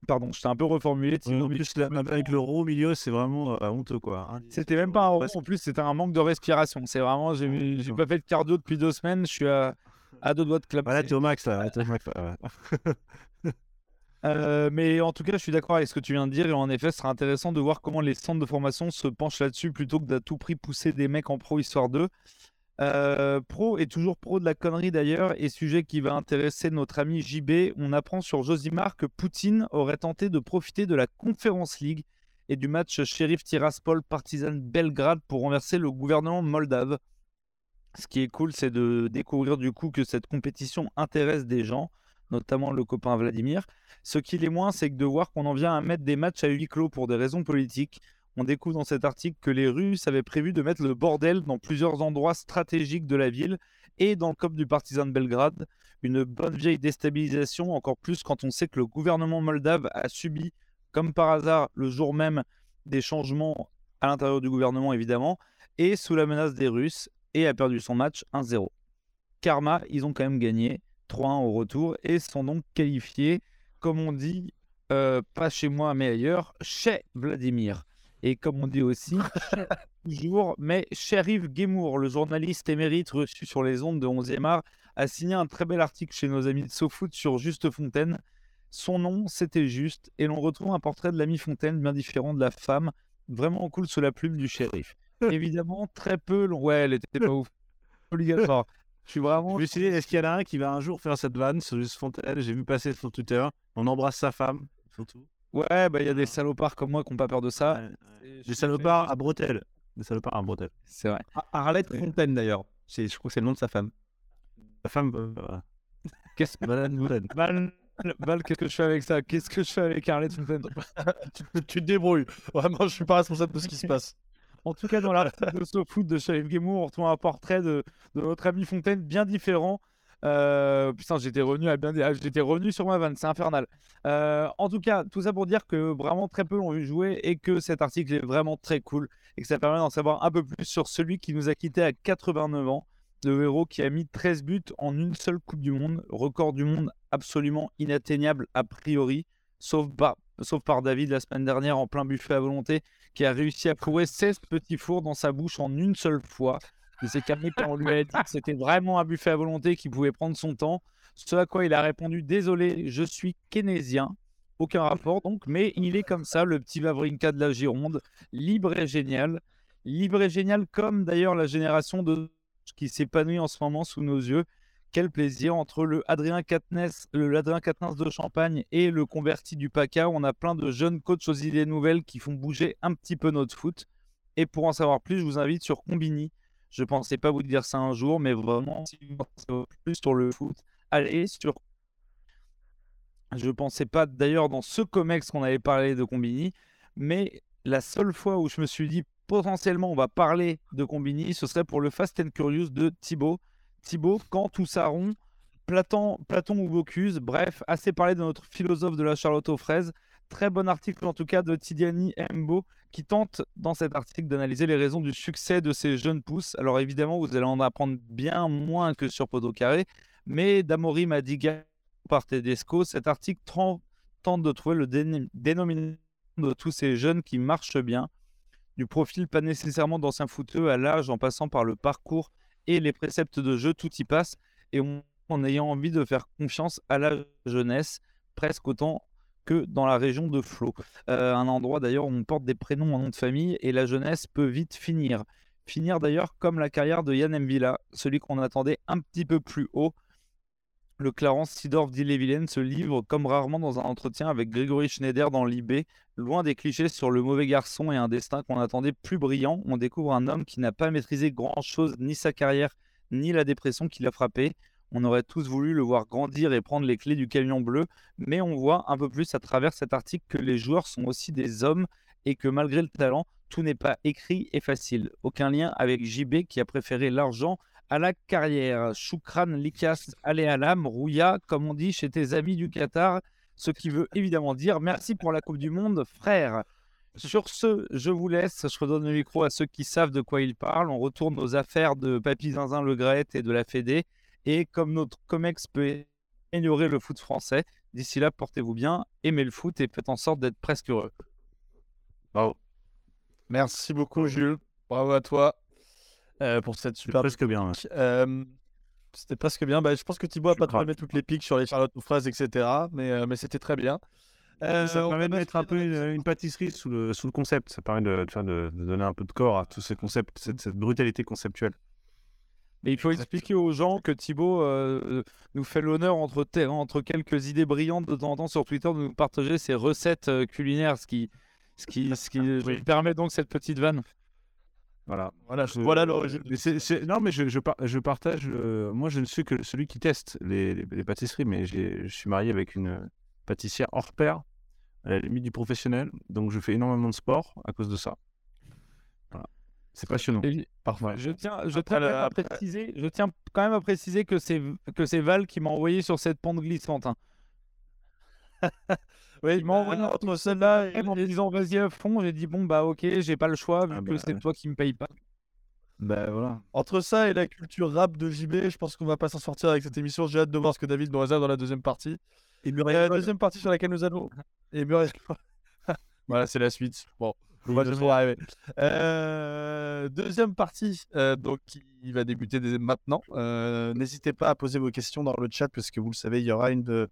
Pardon, j'étais un peu reformulé. Ouais, en plus, là, avec le rond au milieu, c'est vraiment euh, honteux, quoi. C'était même pas un Presque. en plus, c'était un manque de respiration. C'est vraiment, j'ai pas fait de cardio depuis deux semaines, je suis à, à deux doigts de clapser. Voilà, t'es au max, là. t'es au max, là, ouais. Euh, mais en tout cas, je suis d'accord avec ce que tu viens de dire. Et en effet, ce sera intéressant de voir comment les centres de formation se penchent là-dessus plutôt que d'à tout prix pousser des mecs en pro histoire d'eux. Euh, pro et toujours pro de la connerie d'ailleurs, et sujet qui va intéresser notre ami JB. On apprend sur Josimar que Poutine aurait tenté de profiter de la Conference League et du match Sheriff Tiraspol Partizan Belgrade pour renverser le gouvernement moldave. Ce qui est cool, c'est de découvrir du coup que cette compétition intéresse des gens, notamment le copain Vladimir. Ce qui l'est moins, c'est de voir qu'on en vient à mettre des matchs à huis clos pour des raisons politiques. On découvre dans cet article que les Russes avaient prévu de mettre le bordel dans plusieurs endroits stratégiques de la ville et dans le COP du Partizan de Belgrade. Une bonne vieille déstabilisation, encore plus quand on sait que le gouvernement moldave a subi, comme par hasard, le jour même, des changements à l'intérieur du gouvernement, évidemment, et sous la menace des Russes, et a perdu son match 1-0. Karma, ils ont quand même gagné 3-1 au retour et sont donc qualifiés, comme on dit, euh, pas chez moi mais ailleurs, chez Vladimir. Et comme on dit aussi, toujours, mais Sheriff Guémour, le journaliste émérite reçu sur les ondes de 11e art, a signé un très bel article chez nos amis de SoFoot sur Juste Fontaine. Son nom, c'était Juste, et l'on retrouve un portrait de l'ami Fontaine bien différent de la femme, vraiment cool sous la plume du shérif. Évidemment, très peu, l'on- ouais, elle était pas ouf. Obligatoire. Je suis Je vraiment. me suis dit, est-ce qu'il y en a un qui va un jour faire cette vanne sur Juste Fontaine? J'ai vu passer sur Twitter. On embrasse sa femme, surtout. Ouais, bah il y a des salopards comme moi qui n'ont pas peur de ça. Ouais, Des salopards à bretelles. Des salopards à bretelles. C'est vrai. Ah, Arlette Fontaine d'ailleurs. Je crois que c'est le nom de sa femme. La femme. euh. Qu'est-ce. Val, que je fais avec ça? Qu'est-ce que je fais avec Arlette Fontaine? Tu, tu te débrouilles. Vraiment, je suis pas responsable de ce qui se passe. En tout cas, dans l'article de SoFoot de Sheriff Guémour, on retrouve un portrait de, de notre ami Fontaine bien différent. Euh, putain, j'étais revenu, ah, j'étais revenu sur ma vanne, c'est infernal. Euh, en tout cas, tout ça pour dire que vraiment très peu l'ont vu jouer et que cet article est vraiment très cool et que ça permet d'en savoir un peu plus sur celui qui nous a quittés à 89 ans, le héros qui a mis 13 buts en une seule Coupe du Monde, record du monde absolument inatteignable a priori, sauf par, sauf par David la semaine dernière en plein buffet à volonté, qui a réussi à courir 16 petits fours dans sa bouche en une seule fois. Il s'est calmé quand on lui a dit que c'était vraiment un buffet à volonté qui pouvait prendre son temps. Ce à quoi il a répondu Désolé, je suis keynésien. Aucun rapport donc, mais il est comme ça, le petit Vavrinka de la Gironde, libre et génial. Libre et génial comme d'ailleurs la génération de qui s'épanouit en ce moment sous nos yeux. Quel plaisir entre le Adrien Quatennens, le Adrien Quatennens de Champagne et le converti du PACA. On a plein de jeunes coachs aux idées nouvelles qui font bouger un petit peu notre foot. Et pour en savoir plus, je vous invite sur Combini. Je pensais pas vous dire ça un jour, mais vraiment, si vous pensez plus sur le foot, allez sur. Je pensais pas d'ailleurs dans ce COMEX qu'on avait parlé de Combini, mais la seule fois où je me suis dit potentiellement on va parler de Combini, ce serait pour le Fast and Curious de Thibaut. Thibaut, quand tout ça rond, Platon, Platon ou Bocuse, bref, assez parlé de notre philosophe de la Charlotte aux fraises. Très bon article en tout cas de Tidiani Mbo qui tente dans cet article d'analyser les raisons du succès de ces jeunes pousses. Alors évidemment, vous allez en apprendre bien moins que sur Podo Carré, mais d'Amori Madiga par Tedesco, cet article tente de trouver le dénominateur de tous ces jeunes qui marchent bien, du profil pas nécessairement d'anciens footeux à l'âge en passant par le parcours et les préceptes de jeu, tout y passe, et en ayant envie de faire confiance à la jeunesse, presque autant que dans la région de Flo. Euh, un endroit d'ailleurs où on porte des prénoms en nom de famille et la jeunesse peut vite finir. Finir d'ailleurs comme la carrière de Yann Mvila, celui qu'on attendait un petit peu plus haut. Le Clarence Sidorf d'Ille-et-Vilaine se livre comme rarement dans un entretien avec Grégory Schneider dans l'IB. Loin des clichés sur le mauvais garçon et un destin qu'on attendait plus brillant, on découvre un homme qui n'a pas maîtrisé grand-chose, ni sa carrière, ni la dépression qui l'a frappé. On aurait tous voulu le voir grandir et prendre les clés du camion bleu, mais on voit un peu plus à travers cet article que les joueurs sont aussi des hommes et que malgré le talent, tout n'est pas écrit et facile. Aucun lien avec JB qui a préféré l'argent à la carrière. Choukran, Likas, l'âme, Rouya, comme on dit chez tes amis du Qatar, ce qui veut évidemment dire merci pour la Coupe du Monde, frère. Sur ce, je vous laisse. Je redonne le micro à ceux qui savent de quoi ils parlent. On retourne aux affaires de Papy Zinzin Le Gret et de la Fédé. Et comme notre COMEX peut améliorer le foot français, d'ici là, portez-vous bien, aimez le foot et faites en sorte d'être presque heureux. Bravo. Merci beaucoup, Jules. Bravo à toi euh, pour cette super. Presque bien. Euh, c'était presque bien. Bah, je pense que Thibaut a pas trop aimé toutes les piques sur les charlottes aux fraises, etc. Mais, euh, mais c'était très bien. ça permet de mettre un peu une, pâtisserie sous le, sous le concept. Ça permet de, de, de, donner un peu de corps à tous ces concepts, cette, cette brutalité conceptuelle. Mais il faut expliquer aux gens que Thibaut euh, nous fait l'honneur entre, entre quelques idées brillantes de temps en temps sur Twitter de nous partager ses recettes euh, culinaires, ce qui, ce qui, ce qui permet donc cette petite vanne. Voilà. Voilà, voilà Non, mais je, je, je partage. Euh, moi, je ne suis que celui qui teste les, les, pâtisseries, mais je suis marié avec une pâtissière hors pair, à la limite du professionnel. Donc, je fais énormément de sport à cause de ça. C'est passionnant. Parfois. Je tiens, je, tiens à préciser, je tiens quand même à préciser que c'est que c'est Val qui m'a envoyé sur cette pente glissante. Hein. oui, il m'a envoyé entre celle-là et en disant vas-y à fond. J'ai dit bon bah ok, j'ai pas le choix vu ah que bah, c'est toi qui me paye pas. Bah voilà. Entre ça et la culture rap de JB, je pense qu'on va pas s'en sortir avec cette émission. J'ai hâte de voir ce que David nous réserve dans la deuxième partie. Et Muriel, la deuxième partie sur laquelle nous allons. Et Muriel. voilà, c'est la suite. Bon. Euh, deuxième partie, euh, donc qui va débuter dès maintenant. Euh, n'hésitez pas à poser vos questions dans le chat parce que vous le savez, il y aura une,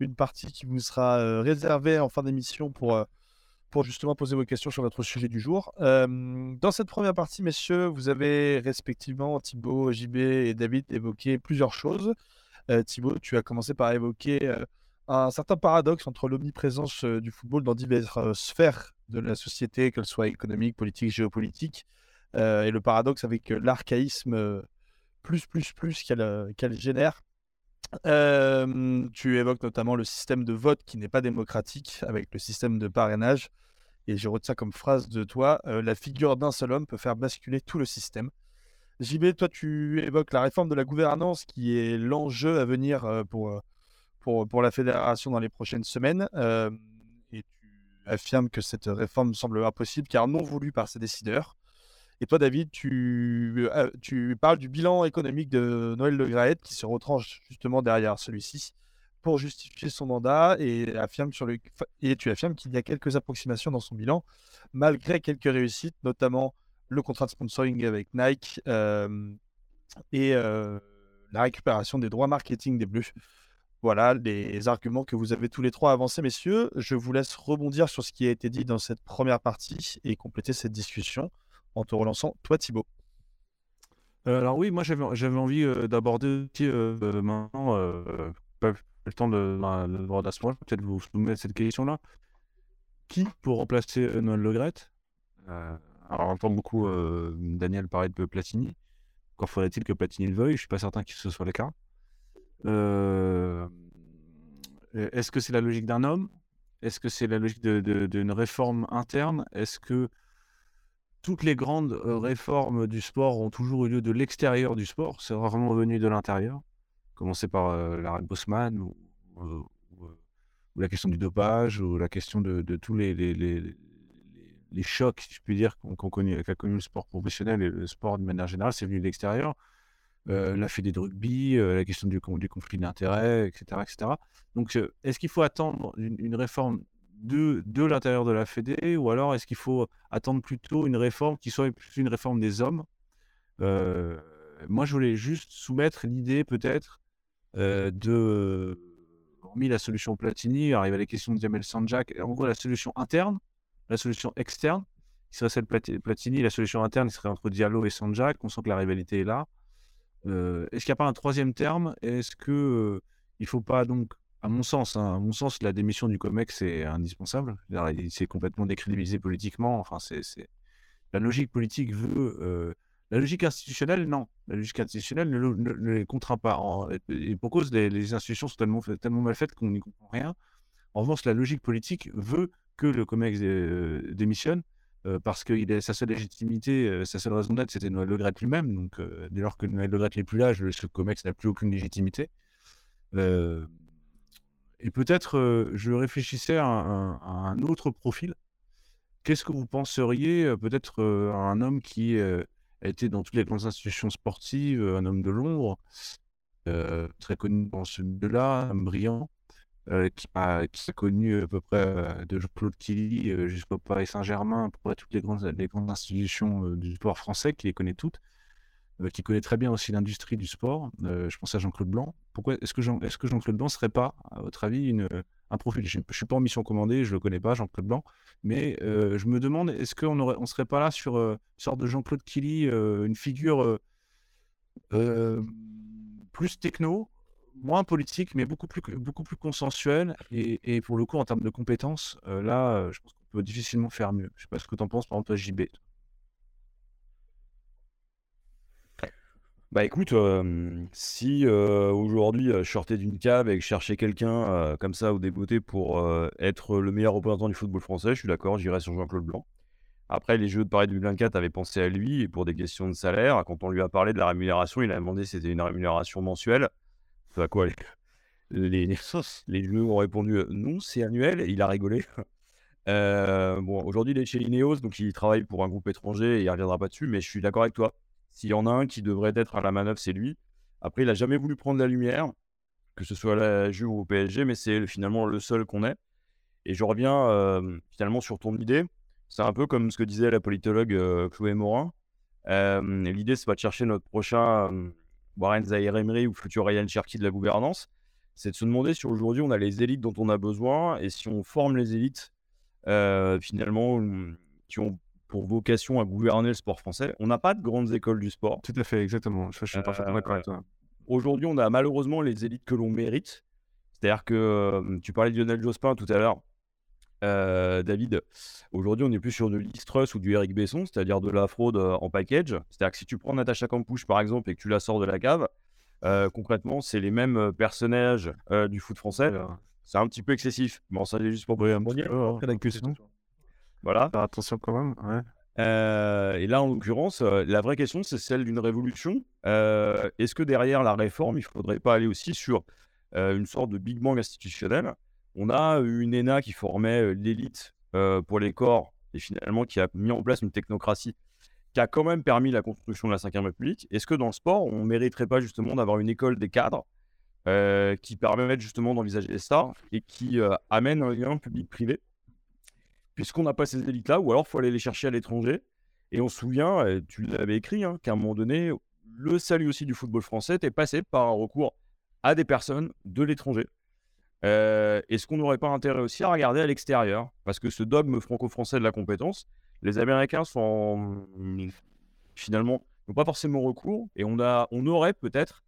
une partie qui vous sera réservée en fin d'émission pour, pour justement poser vos questions sur notre sujet du jour. dans cette première partie, messieurs, vous avez respectivement Thibaut, JB et David évoqué plusieurs choses. Thibaut, tu as commencé par évoquer un certain paradoxe entre l'omniprésence du football dans diverses sphères de la société, qu'elle soit économique, politique, géopolitique, et le paradoxe avec l'archaïsme plus, plus, plus qu'elle génère. tu évoques notamment le système de vote qui n'est pas démocratique avec le système de parrainage. Et je retiens comme phrase de toi, la figure d'un seul homme peut faire basculer tout le système. JB, toi, tu évoques la réforme de la gouvernance qui est l'enjeu à venir pour, pour, pour, la fédération dans les prochaines semaines affirme que cette réforme semble impossible car non voulue par ses décideurs. Et toi, David, tu, euh, tu parles du bilan économique de Noël Le Graët qui se retranche justement derrière celui-ci. pour justifier son mandat et, affirme sur le... et tu affirmes qu'il y a quelques approximations dans son bilan, malgré quelques réussites, notamment le contrat de sponsoring avec Nike et la récupération des droits marketing des Bleus. Voilà les arguments que vous avez tous les trois avancés, messieurs. Je vous laisse rebondir sur ce qui a été dit dans cette première partie et compléter cette discussion en te relançant, toi Thibaut. Euh, alors oui, moi j'avais envie euh, d'aborder euh, maintenant, pas le temps de, point, peut-être vous soumettre cette question-là. Qui pour remplacer Noël Le Alors on entend beaucoup Daniel parler de Platini. Encore faudrait-il que Platini le veuille, je suis pas certain que ce soit le cas. Est-ce que c'est la logique d'un homme? Est-ce que c'est la logique d'une réforme interne? Est-ce que toutes les grandes réformes du sport ont toujours eu lieu de l'extérieur du sport? C'est rarement venu de l'intérieur. Commencer par l'arrêt de Bosman ou, la question du dopage ou la question de, tous les, chocs, si je puis dire, qu'a connu, connu, le sport professionnel et le sport de manière générale, c'est venu de l'extérieur. Euh, la fédé de rugby, euh, la question du, conflit d'intérêts, etc., etc. Donc, euh, est-ce qu'il faut attendre une, réforme de, l'intérieur de la fédé ou alors est-ce qu'il faut attendre plutôt une réforme qui soit une réforme des hommes? Moi, je voulais juste soumettre l'idée peut-être de, hormis la solution Platini, arrive à la question de Jamel Sanjak, en gros la solution interne, la solution externe, qui serait celle Platini, la solution interne qui serait entre Diallo et Sanjak, on sent que la rivalité est là. Est-ce qu'il n'y a pas un troisième terme? Est-ce que euh, il faut pas donc, à mon sens, hein, à mon sens, la démission du COMEX est indispensable. C'est complètement décrédibilisé politiquement. Enfin, c'est la logique politique veut. La logique institutionnelle, non. La logique institutionnelle ne, les contraint pas. et pour cause, les, institutions sont tellement mal faites qu'on n'y comprend rien. En revanche, la logique politique veut que le COMEX démissionne parce que sa seule légitimité, sa seule raison d'être, c'était Noël Le lui-même. Donc, dès lors que Noël Le n'est plus là, ce COMEX n'a plus aucune légitimité. et peut-être, je réfléchissais à un, autre profil. Qu'est-ce que vous penseriez, peut-être, à un homme qui a été dans toutes les grandes institutions sportives, un homme de l'ombre, très connu dans ce milieu-là, brillant, euh, qui, a, qui, a, connu à peu près euh, de Jean-Claude Killy euh, jusqu'au Paris Saint-Germain, pour toutes les grandes, les grandes institutions du sport français, qui les connaît toutes, qui connaît très bien aussi l'industrie du sport. je pense à Jean-Claude Blanc. Pourquoi est-ce que, Jean-Claude Blanc serait pas, à votre avis, une, un profil? Je ne suis pas en mission commandée, je ne le connais pas, Jean-Claude Blanc, mais je me demande, est-ce qu'on ne on serait pas là sur une sorte de Jean-Claude Killy, une figure plus techno, moins politique, mais beaucoup plus, beaucoup plus consensuel. Et, pour le coup, en termes de compétences, euh, là, euh, je pense qu'on peut difficilement faire mieux. Je sais pas ce que tu en penses, par exemple, JB. Bah écoute, si aujourd'hui je sortais d'une cave et que je cherchais quelqu'un comme ça au débeauté pour être le meilleur représentant du football français, je suis d'accord, j'irais sur Jean-Claude Blanc. Après, les Jeux de Paris 2024 avaient pensé à lui et pour des questions de salaire. Quand on lui a parlé de la rémunération, il a demandé si c'était une rémunération mensuelle à quoi les, les, les jeux ont répondu non, c'est annuel, il a rigolé. Euh, bon, aujourd'hui, il est chez Ineos, donc il travaille pour un groupe étranger et il ne reviendra pas dessus, mais je suis d'accord avec toi. S'il y en a un qui devrait être à la manœuvre, c'est lui. Après, il n'a jamais voulu prendre la lumière, que ce soit la Juve ou au PSG, mais c'est finalement le seul qu'on ait. Et je reviens finalement sur ton idée. C'est un peu comme ce que disait la politologue Chloé Morin. L'idée, c'est pas de chercher notre prochain Warren Zahir Emery ou futur Ryan Cherky de la gouvernance, c'est de se demander si aujourd'hui on a les élites dont on a besoin et si on forme les élites euh, finalement qui ont pour vocation à gouverner le sport français. On n'a pas de grandes écoles du sport. Tout à fait, exactement. Je, suis parfaitement d'accord avec toi. Aujourd'hui, on a malheureusement les élites que l'on mérite. C'est-à-dire que euh, tu parlais de Lionel Jospin tout à l'heure. Euh, David, aujourd'hui, on est plus sur de l'Istrus ou du Eric Besson, c'est-à-dire de la fraude euh, en package. C'est-à-dire que si tu prends Natacha Campouche, par exemple, et que tu la sors de la cave, euh, concrètement, c'est les mêmes personnages du foot français. C'est un petit peu excessif. Bon, ça, c'est juste pour briller un peu. Hein. la question. Voilà. Faire attention quand même. et là, en l'occurrence, la vraie question, c'est celle d'une révolution. Est-ce que derrière la réforme, il ne faudrait pas aller aussi sur une sorte de big bang institutionnel? On a une ENA qui formait l'élite pour les corps et finalement qui a mis en place une technocratie qui a quand même permis la construction de la Ve République. Est-ce que dans le sport, on ne mériterait pas justement d'avoir une école des cadres qui permettent justement d'envisager ça et qui amènent un lien public-privé. Puisqu'on n'a pas ces élites-là, ou alors il faut aller les chercher à l'étranger. Et on se souvient, tu l'avais écrit, hein, qu'à un moment donné, le salut aussi du football français était passé par un recours à des personnes de l'étranger. Euh, Est-ce qu'on n'aurait pas intérêt aussi à regarder à l'extérieur Parce que ce dogme franco-français de la compétence, les Américains sont finalement n'ont pas forcément recours et on, a, on aurait peut-être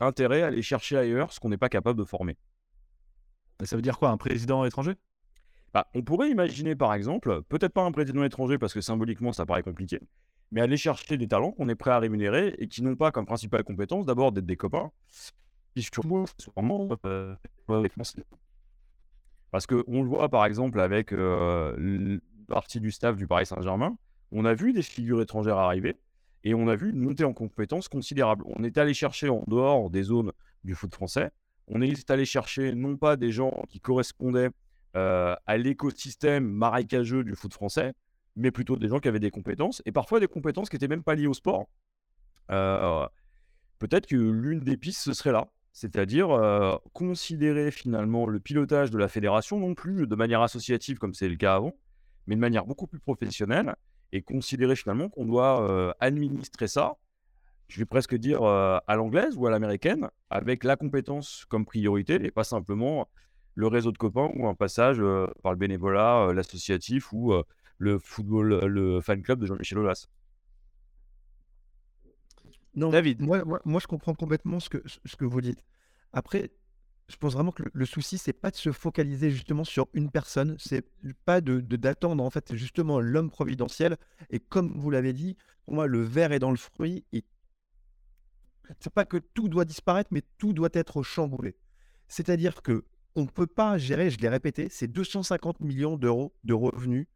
intérêt à aller chercher ailleurs ce qu'on n'est pas capable de former. Ça veut dire quoi, un président étranger? Bah, On pourrait imaginer par exemple, peut-être pas un président étranger parce que symboliquement ça paraît compliqué, mais aller chercher des talents qu'on est prêt à rémunérer et qui n'ont pas comme principale compétence d'abord d'être des copains, surtout sûrement euh, Parce qu'on le voit par exemple avec euh, partie du staff du Paris Saint-Germain, on a vu des figures étrangères arriver et on a vu une montée en compétences considérable. On est allé chercher en dehors des zones du foot français, on est allé chercher non pas des gens qui correspondaient euh, à l'écosystème marécageux du foot français, mais plutôt des gens qui avaient des compétences, et parfois des compétences qui n'étaient même pas liées au sport. Euh, peut-être que l'une des pistes, ce serait là, c'est-à-dire considérer finalement le pilotage de la fédération, non plus de manière associative comme c'est le cas avant, mais de manière beaucoup plus professionnelle, et considérer finalement qu'on doit administrer ça, je vais presque dire à l'anglaise ou à l'américaine, avec la compétence comme priorité, et pas simplement le réseau de copains ou un passage par le bénévolat, l'associatif ou le football, le fan club de Jean-Michel Aulas. Non, David. Moi, moi, je comprends complètement ce que, ce que vous dites. Après, je pense vraiment que le, souci, c'est pas de se focaliser justement sur une personne, c'est pas de d'attendre en fait justement l'homme providentiel. Et comme vous l'avez dit, pour moi, le verre est dans le fruit. Et c'est pas que tout doit disparaître, mais tout doit être chamboulé. C'est-à-dire que on ne peut pas gérer, je l'ai répété, c'est 250 millions d'euros de revenus,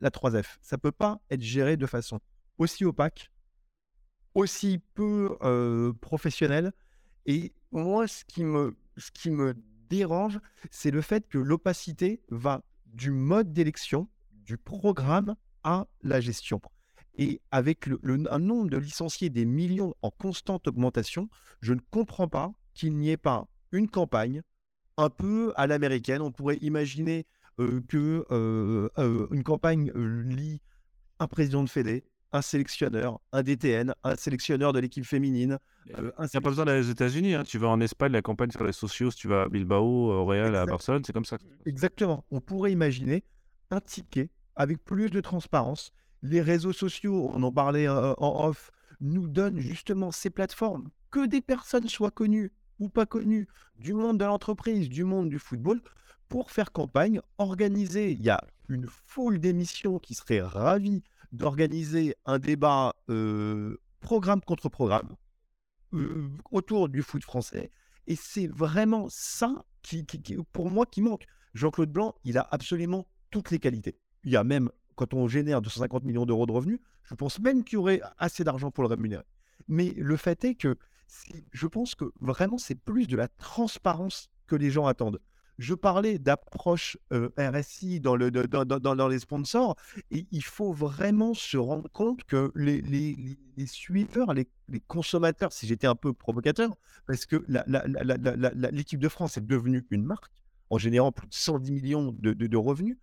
la 3F. Ça peut pas être géré de façon aussi opaque, aussi peu professionnelle. Et moi, ce qui me ce qui me dérange, c'est le fait que l'opacité va du mode d'élection, du programme à la gestion. Et avec le, un nombre de licenciés des millions en constante augmentation, je ne comprends pas qu'il n'y ait pas une campagne un peu à l'américaine. On pourrait imaginer euh, que une campagne lie un président de Fédé, un sélectionneur, un DTN, un sélectionneur de l'équipe féminine. Euh, il n'y a pas besoin d'aller aux États-Unis. Hein. Tu vas en Espagne, la campagne sur les sociaux, si tu vas à Bilbao, au Real, à Barcelone, c'est comme ça. Exactement. On pourrait imaginer un ticket avec plus de transparence. Les réseaux sociaux, on en parlait euh, en off, nous donnent justement ces plateformes. Que des personnes soient connues ou pas connues du monde de l'entreprise, du monde du football, pour faire campagne, organiser. Il y a une foule d'émissions qui seraient ravies d'organiser un débat programme contre programme autour du foot français. Et c'est vraiment ça qui, pour moi, qui manque. Jean-Claude Blanc, il a absolument toutes les qualités. Il y a même, quand on génère 250 millions d'euros de revenus, je pense même qu'il y aurait assez d'argent pour le rémunérer. Mais le fait est que je pense que vraiment, c'est plus de la transparence que les gens attendent je parlais d'approche RSI dans, le, dans, dans, les sponsors, et il faut vraiment se rendre compte que les, suiveurs, les, consommateurs, si j'étais un peu provocateur, parce que l'équipe de France est devenue une marque, en générant plus de 110 millions de, revenus,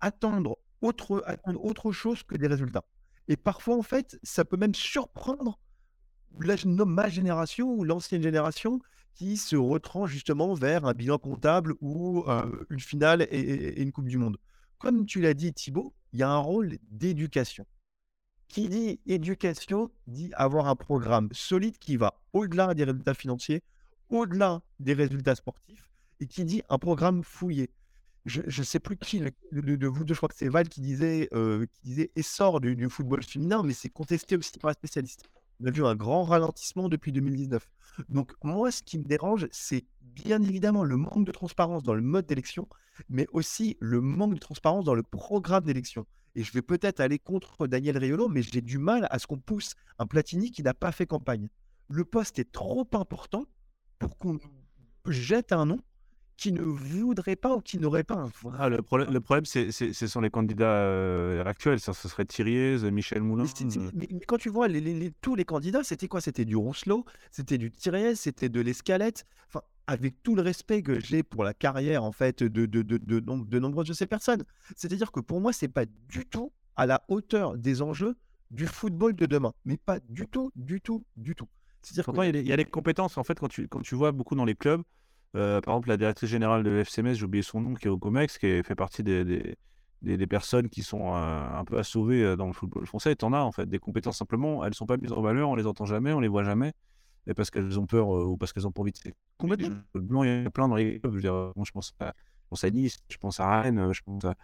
attendre autre, chose que des résultats. Et parfois, en fait, ça peut même surprendre ma génération ou l'ancienne génération qui se retranche justement vers un bilan comptable ou une finale et, une Coupe du Monde. Comme tu l'as dit, Thibaut, il y a un rôle d'éducation. Qui dit éducation dit avoir un programme solide qui va au-delà des résultats financiers, au-delà des résultats sportifs, et qui dit un programme fouillé. Je ne sais plus qui de, vous deux, je crois que c'est Val qui disait, qui disait essor du, du football féminin, mais c'est contesté aussi par les spécialistes. On a vu un grand ralentissement depuis 2019. Donc moi, ce qui me dérange, c'est bien évidemment le manque de transparence dans le mode d'élection, mais aussi le manque de transparence dans le programme d'élection. Et je vais peut-être aller contre Daniel Riolo, mais j'ai du mal à ce qu'on pousse un Platini qui n'a pas fait campagne. Le poste est trop important pour qu'on jette un nom qui ne voudraient pas ou qui n'auraient pas un ah, le, problème, le problème, c'est, ce sont les candidats euh, actuels. Ça, ce serait Thiriez, Michel Moulin. Mais, quand tu vois les, tous les candidats, c'était quoi? C'était du Roncelot, c'était du Thiriez, c'était de l'Escalette. Enfin, avec tout le respect que j'ai pour la carrière en fait de, de, de, de, de nombreuses de ces personnes. C'est-à-dire que pour moi, c'est pas du tout à la hauteur des enjeux du football de demain. Mais pas du tout, du tout, du tout. C'est-à-dire il y, a des compétences en fait quand tu, quand tu vois beaucoup dans les clubs. Euh, par exemple, la directrice générale de FCMS, j'ai oublié son nom, qui est au COMEX, qui fait partie des, des, des, personnes qui sont euh, un peu à sauver euh, dans le football français. Tu en as en fait des compétences simplement, elles sont pas mises en valeur, on les entend jamais, on les voit jamais, et parce qu'elles ont peur ou parce qu'elles ont pas envie de. Complètement. Le blanc, il y a plein dans les clubs. Je, je pense à Nice, je pense à Rennes, je pense à,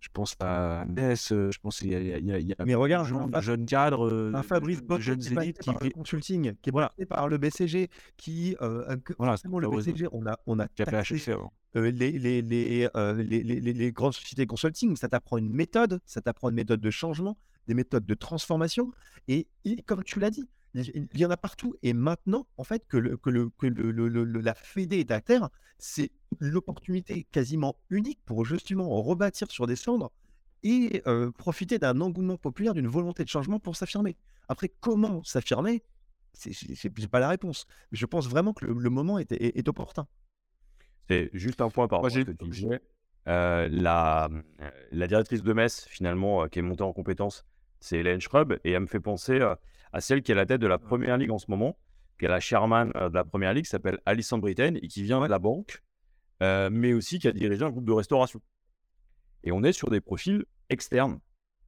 je pense à Metz, je pense qu'il y, y, a. Mais regarde, un jeune cadre, un Fabrice Bott, jeunes élites qui consulting, qui est voilà. par le BCG, qui euh, voilà, le BCG, on a, on a taxé, euh, les, les, les, euh, les, les, les, grandes sociétés consulting, ça t'apprend une méthode, ça t'apprend une méthode de changement, des méthodes de transformation, et, et comme tu l'as dit, il y en a partout. Et maintenant, en fait, que, le, que, le, que le, la Fédé est à terre, c'est l'opportunité quasiment unique pour justement rebâtir sur des cendres et profiter d'un engouement populaire, d'une volonté de changement pour s'affirmer. Après, comment s'affirmer? N'ai pas la réponse. Mais je pense vraiment que le, moment est, est, opportun. C'est juste un point par rapport à ce que tu disais. la, la directrice de Metz, finalement, qui est montée en compétence, c'est Hélène Schrub, et elle me fait penser à celle qui est à la tête de la première ligue en ce moment, qui est la chairman de la première ligue, qui s'appelle Alison Britten et qui vient de la banque, mais aussi qui a dirigé un groupe de restauration. Et on est sur des profils externes.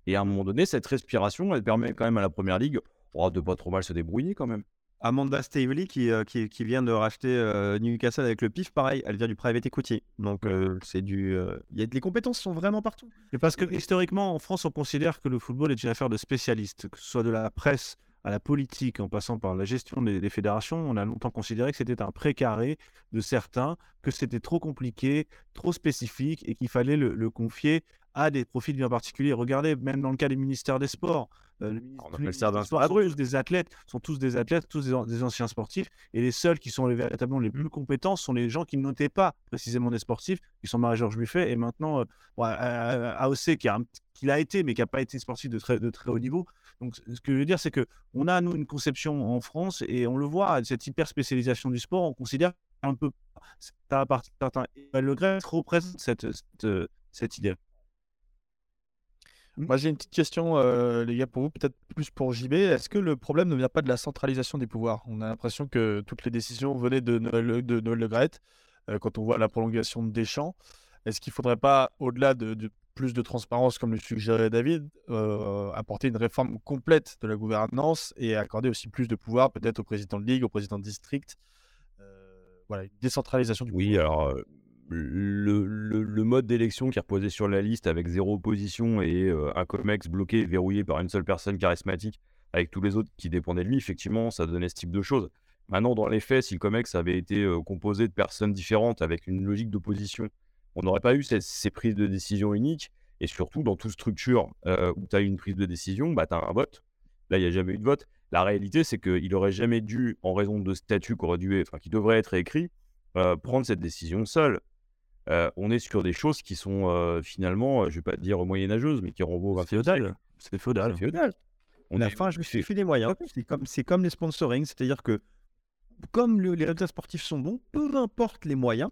Et à un moment donné, cette respiration, elle permet quand même à la première ligue oh, de pas trop mal se débrouiller quand même. Amanda Stavely qui, qui, vient de racheter Newcastle avec le PIF, pareil, elle vient du private equity. Donc c'est du, y a, les compétences sont vraiment partout. Et parce que historiquement en France, on considère que le football est une affaire de spécialistes, que ce soit de la presse à la politique, en passant par la gestion des, fédérations, on a longtemps considéré que c'était un précaré de certains, que c'était trop compliqué, trop spécifique et qu'il fallait le, confier à des profils bien particuliers. Regardez, même dans le cas des ministères des Sports, euh, on appelle ça d'un sport des athlètes, sont tous des athlètes, tous des, anciens sportifs, et les seuls qui sont les, véritablement les plus compétents sont les gens qui n'étaient pas précisément des sportifs, qui sont Marie-Georges Buffet et maintenant euh, AOC qui a, qui été, mais qui n'a pas été sportif de très, de très haut niveau. Donc, ce que je veux dire, c'est que on a nous une conception en France et on le voit, cette hyper spécialisation du sport, on considère un peu ça appartient à Le Grec représente cette, cette, cette idée. Moi, j'ai une petite question, euh, les gars, pour vous, peut-être plus pour JB. Est-ce que le problème ne vient pas de la centralisation des pouvoirs? On a l'impression que toutes les décisions venaient de Noël, de Noël Le Gret, euh, quand on voit la prolongation de Deschamps. Est-ce qu'il ne faudrait pas, au-delà de, plus de transparence, comme le suggérait David, euh, apporter une réforme complète de la gouvernance et accorder aussi plus de pouvoir, peut-être au président de ligue, au président de district? Voilà, une décentralisation du pouvoir. Oui, alors le, mode d'élection qui reposait sur la liste avec zéro opposition et un COMEX bloqué verrouillé par une seule personne charismatique avec tous les autres qui dépendaient de lui, effectivement, ça donnait ce type de choses. Maintenant, dans les faits, si le COMEX avait été composé de personnes différentes avec une logique d'opposition, on n'aurait pas eu ces, prises de décision uniques. Et surtout, dans toute structure où tu as une prise de décision, bah, tu as un vote. Là, il n'y a jamais eu de vote. La réalité, c'est qu'il n'aurait jamais dû, en raison de statut qui, dû, qui devrait être écrit, prendre cette décision seul on est sur des choses qui sont finalement, je vais pas dire moyenâgeuses, mais qui renvoient au féodal. C'est féodal. féodal. On a fin, je me suis fait des moyens. C'est comme, c'est comme les sponsoring, c'est-à-dire que comme les résultats sportifs sont bons, peu importe les moyens,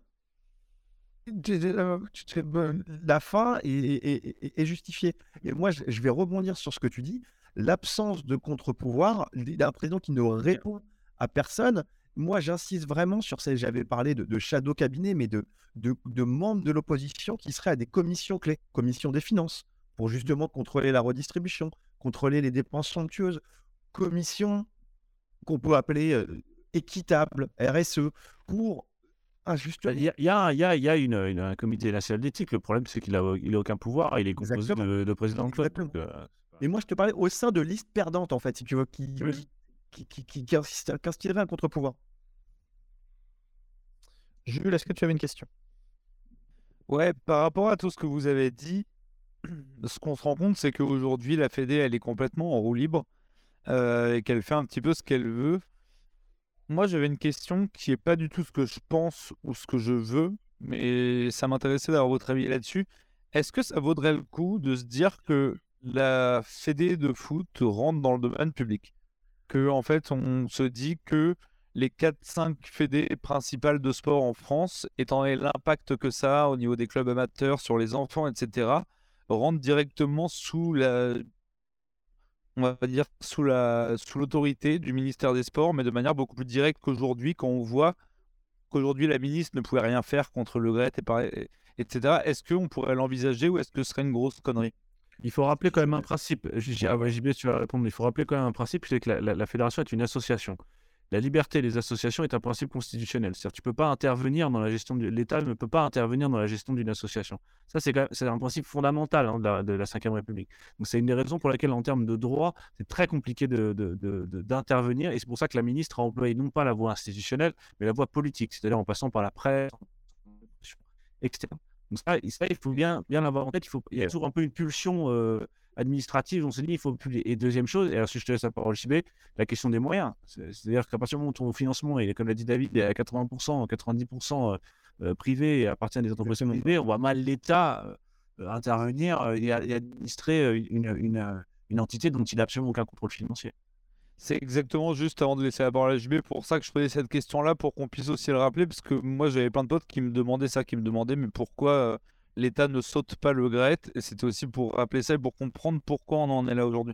la fin est, justifiée. Et moi, je vais rebondir sur ce que tu dis. L'absence de contre-pouvoir, d'un président qui ne répond à personne, moi, j'insiste vraiment sur ces. J'avais parlé de, shadow cabinet, mais de, de, membres de l'opposition qui seraient à des commissions clés, commission des finances, pour justement contrôler la redistribution, contrôler les dépenses somptueuses, commission qu'on peut appeler équitable, RSE, pour bah, il y a, y a, y a une, un comité national d'éthique. Le problème, c'est qu'il n'a il a aucun pouvoir. Il est composé de, président de club. Mais moi, je te parlais au sein de listes perdantes, en fait, si tu veux, qui, qui, qui, qui, qui un contre-pouvoir. Jules, est-ce que tu avais une question? Ouais, par rapport à tout ce que vous avez dit, ce qu'on se rend compte, c'est qu'aujourd'hui, la Fédé, elle est complètement en roue libre euh, et qu'elle fait un petit peu ce qu'elle veut. Moi, j'avais une question qui n'est pas du tout ce que je pense ou ce que je veux, mais ça m'intéressait d'avoir votre avis là-dessus. Est-ce que ça vaudrait le coup de se dire que la fédé de foot rentre dans le domaine public? Que en fait, on se dit que les 4-5 fédés principales de sport en France, étant l'impact que ça a au niveau des clubs amateurs sur les enfants, etc., rentrent directement sous la on va dire sous la sous l'autorité du ministère des Sports, mais de manière beaucoup plus directe qu'aujourd'hui, quand on voit qu'aujourd'hui la ministre ne pouvait rien faire contre le GRET, et etc. Est-ce qu'on pourrait l'envisager ou est-ce que ce serait une grosse connerie? Il faut rappeler quand même un principe. Ah ouais, JB, tu vas répondre. Il faut rappeler quand même un principe, c'est que la fédération est une association la liberté des associations est un principe constitutionnel. C'est-à-dire tu peux pas intervenir dans la gestion de l'État ne peut pas intervenir dans la gestion d'une association. Ça c'est c'est un principe fondamental hein, de, la, Ve République. Donc c'est une des raisons pour laquelle en termes de droit c'est très compliqué d'intervenir et c'est pour ça que la ministre a employé non pas la voie institutionnelle mais la voie politique, c'est-à-dire en passant par la presse, etc. Donc ça, il faut bien bien l'avoir en tête. Il faut il y a toujours un peu une pulsion euh, administrative, on s'est dit, il faut plus. Et deuxième chose, et alors si je te laisse la parole, JB, la question des moyens. C'est-à-dire qu'à partir du moment où ton financement, est, comme l'a dit David, est à 80%, 90% euh, euh, privé et appartient à des entreprises privées, on voit mal l'État euh, intervenir et, administrer une, une, une, entité dont il n'a absolument aucun contrôle financier. C'est exactement juste avant de laisser la parole à JB pour ça que je posais cette question-là, pour qu'on puisse aussi le rappeler, parce que moi j'avais plein de potes qui me demandaient ça, qui me demandaient mais pourquoi l'État ne saute pas le Gret. Et c'était aussi pour rappeler ça et pour comprendre pourquoi on en est là aujourd'hui.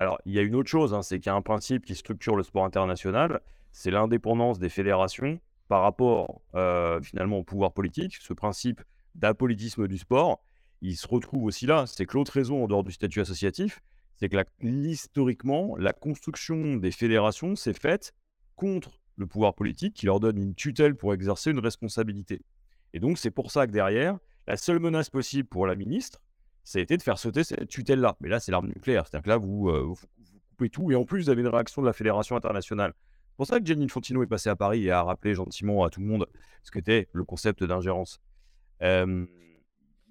Alors, il y a une autre chose, hein, c'est qu'il y a un principe qui structure le sport international, c'est l'indépendance des fédérations par rapport euh, finalement au pouvoir politique. Ce principe d'apolitisme du sport, il se retrouve aussi là. C'est que l'autre raison en dehors du statut associatif, c'est que historiquement, la construction des fédérations s'est faite contre le pouvoir politique qui leur donne une tutelle pour exercer une responsabilité. Et donc, c'est pour ça que derrière, la seule menace possible pour la ministre, ça a été de faire sauter cette tutelle-là. Mais là, c'est l'arme nucléaire. C'est-à-dire que là, vous, euh, vous, coupez tout. Et en plus, vous avez une réaction de la Fédération internationale. C'est pour ça que Gianni Fontino est passé à Paris et a rappelé gentiment à tout le monde ce qu'était le concept d'ingérence. Euh,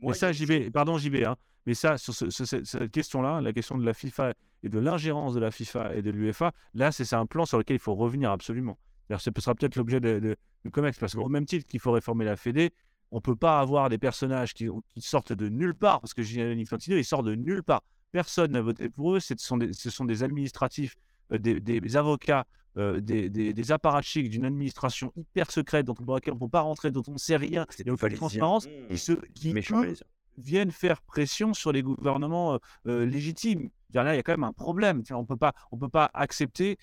moi, ça, j'y vais. Pardon, j'y vais. Hein. Mais ça, sur cette question-là, la question de la FIFA et de l'ingérence de la FIFA et de l'UEFA, là, c'est un plan sur lequel il faut revenir absolument. Ce sera peut-être l'objet de, de, de COMEX, parce qu'au même titre qu'il faut réformer la Fédé, on ne peut pas avoir des personnages qui, sortent de nulle part, parce que Gianni Infantino, il sort de nulle part. Personne n'a voté pour eux. Ce sont des, ce sont des administratifs, euh, des, avocats, euh, des, des, apparatchiks d'une administration hyper secrète dont on ne peut pas rentrer, dont on ne sait rien. A aucune transparence. Mmh. qui, viennent faire pression sur les gouvernements légitimes. Là, il y a quand même un problème. On ne peut pas accepter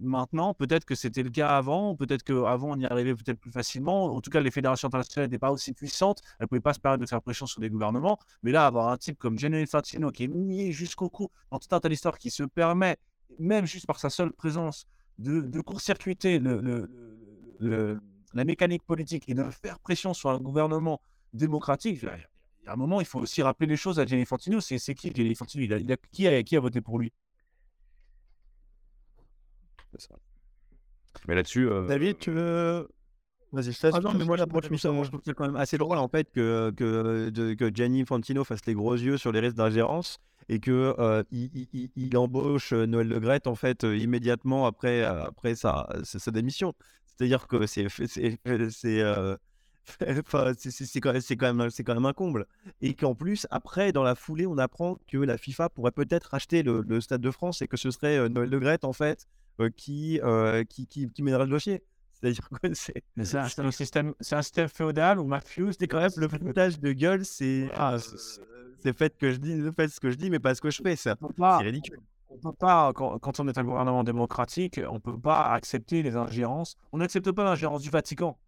maintenant. Peut-être que c'était le cas avant. Peut-être qu'avant, on y arrivait peut-être plus facilement. En tout cas, les fédérations internationales n'étaient pas aussi puissantes. Elles ne pouvaient pas se permettre de faire pression sur les gouvernements. Mais là, avoir un type comme Gianni Infantino qui est mouillé jusqu'au cou dans tout un tas d'histoires qui se permet, même juste par sa seule présence, de, court-circuiter la mécanique politique et de faire pression sur un gouvernement démocratique, il y a un moment, il faut aussi rappeler les choses à Gianni Fantino. C'est qui Gianni Fantino il a, qui, a, qui a voté pour lui? Mais là-dessus. Euh, David, tu veux. Vas-y, je Ah non, mais moi, je trouve c'est quand même assez drôle en fait que, que, que Gianni Fantino fasse les gros yeux sur les risques d'ingérence et que euh, il, embauche euh, Noël Le Gret en fait immédiatement après, après sa, sa, démission. C'est-à-dire que c'est c'est quand, quand, même, quand même un comble. Et qu'en plus, après, dans la foulée, on apprend que la FIFA pourrait peut-être acheter le, Stade de France et que ce serait Noël Le en fait, qui, qui, qui, qui mènerait le dossier. C'est-à-dire que c'est. un, système, c'est un système féodal ou mafieux C'est quand même le foutage de gueule, c'est. Ah, c'est fait que je dis, fait ce que je dis, mais pas ce que je fais. C'est ridicule. On peut pas, quand, quand, on est un gouvernement démocratique, on peut pas accepter les ingérences. On n'accepte pas l'ingérence du Vatican.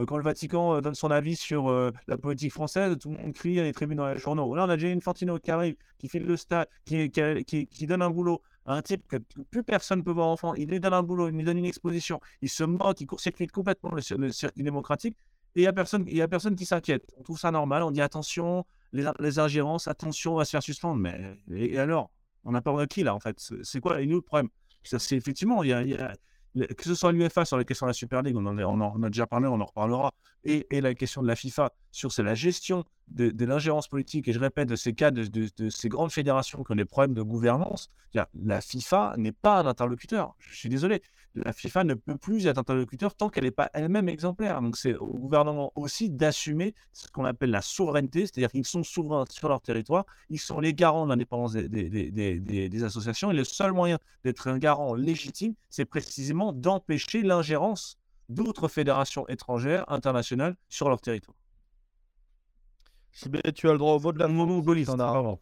Euh, quand le Vatican euh, donne son avis sur euh, la politique française, tout le monde crie à les tribunes dans les journaux. Là, on a déjà une Fantino qui arrive, qui fait le stade, qui, donne un boulot à un type que plus personne ne peut voir enfant. Il lui donne un boulot, il lui donne une exposition, il se moque, il court-circuite complètement le, circuit démocratique. Et il n'y a, personne, a personne qui s'inquiète. On trouve ça normal, on dit attention, les, les ingérences, attention, on va se faire suspendre. Mais et, alors? On a peur de qui là en fait C'est quoi? Nous, le problème C'est effectivement, il y a que ce soit l'UFA sur la question de la Super League, on en, a, déjà parlé, on en reparlera, et, et, la question de la FIFA sur la gestion de, l'ingérence politique, et je répète, de ces cas de, ces grandes fédérations qui ont des problèmes de gouvernance, la FIFA n'est pas un interlocuteur. Je suis désolé. La FIFA ne peut plus être interlocuteur tant qu'elle n'est pas elle-même exemplaire. Donc c'est au gouvernement aussi d'assumer ce qu'on appelle la souveraineté, c'est-à-dire qu'ils sont souverains sur leur territoire, ils sont les garants de l'indépendance des- des associations, et le seul moyen d'être un garant légitime, c'est précisément d'empêcher l'ingérence d'autres fédérations étrangères, internationales, sur leur territoire. JB, tu as le droit au de la Monopoliste. T'en as-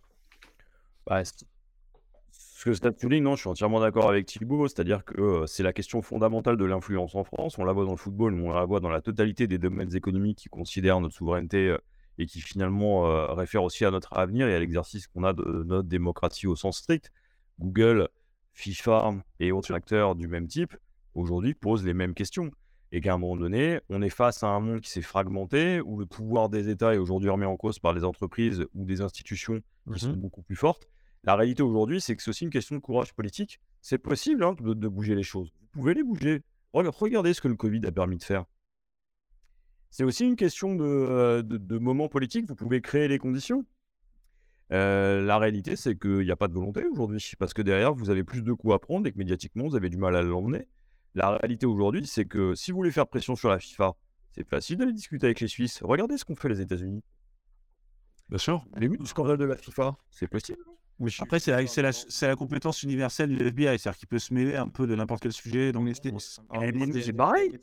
Bah, ce que Stade souligne, non, je suis entièrement d'accord avec Thibaut, c'est-à-dire que euh, c'est la question fondamentale de l'influence en France. On la voit dans le football, mais on la voit dans la totalité des domaines économiques qui considèrent notre souveraineté euh, et qui finalement euh, réfèrent aussi à notre avenir et à l'exercice qu'on a de notre démocratie au sens strict. Google, FIFA et autres acteurs du même type, aujourd'hui, posent les mêmes questions. Et qu'à un moment donné, on est face à un monde qui s'est fragmenté, où le pouvoir des États est aujourd'hui remis en cause par les entreprises ou des institutions qui sont beaucoup plus fortes. La réalité aujourd'hui, c'est que c'est aussi une question de courage politique. C'est possible hein, de, de bouger les choses. Vous pouvez les bouger. Rega- Regardez ce que le Covid a permis de faire. C'est aussi une question de, euh, de, de moment politique. Vous pouvez créer les conditions. Euh, la réalité, c'est qu'il n'y a pas de volonté aujourd'hui, parce que derrière, vous avez plus de coups à prendre et que médiatiquement, vous avez du mal à l'emmener. La réalité aujourd'hui, c'est que si vous voulez faire pression sur la FIFA, c'est facile d'aller discuter avec les Suisses. Regardez ce qu'ont fait les États-Unis. Bien sûr. Les du scandale de la FIFA, c'est possible. Après, c'est la, compétence universelle du FBI, c'est-à-dire qu'il peut se mêler un peu de n'importe quel sujet. Donc, c'est pareil.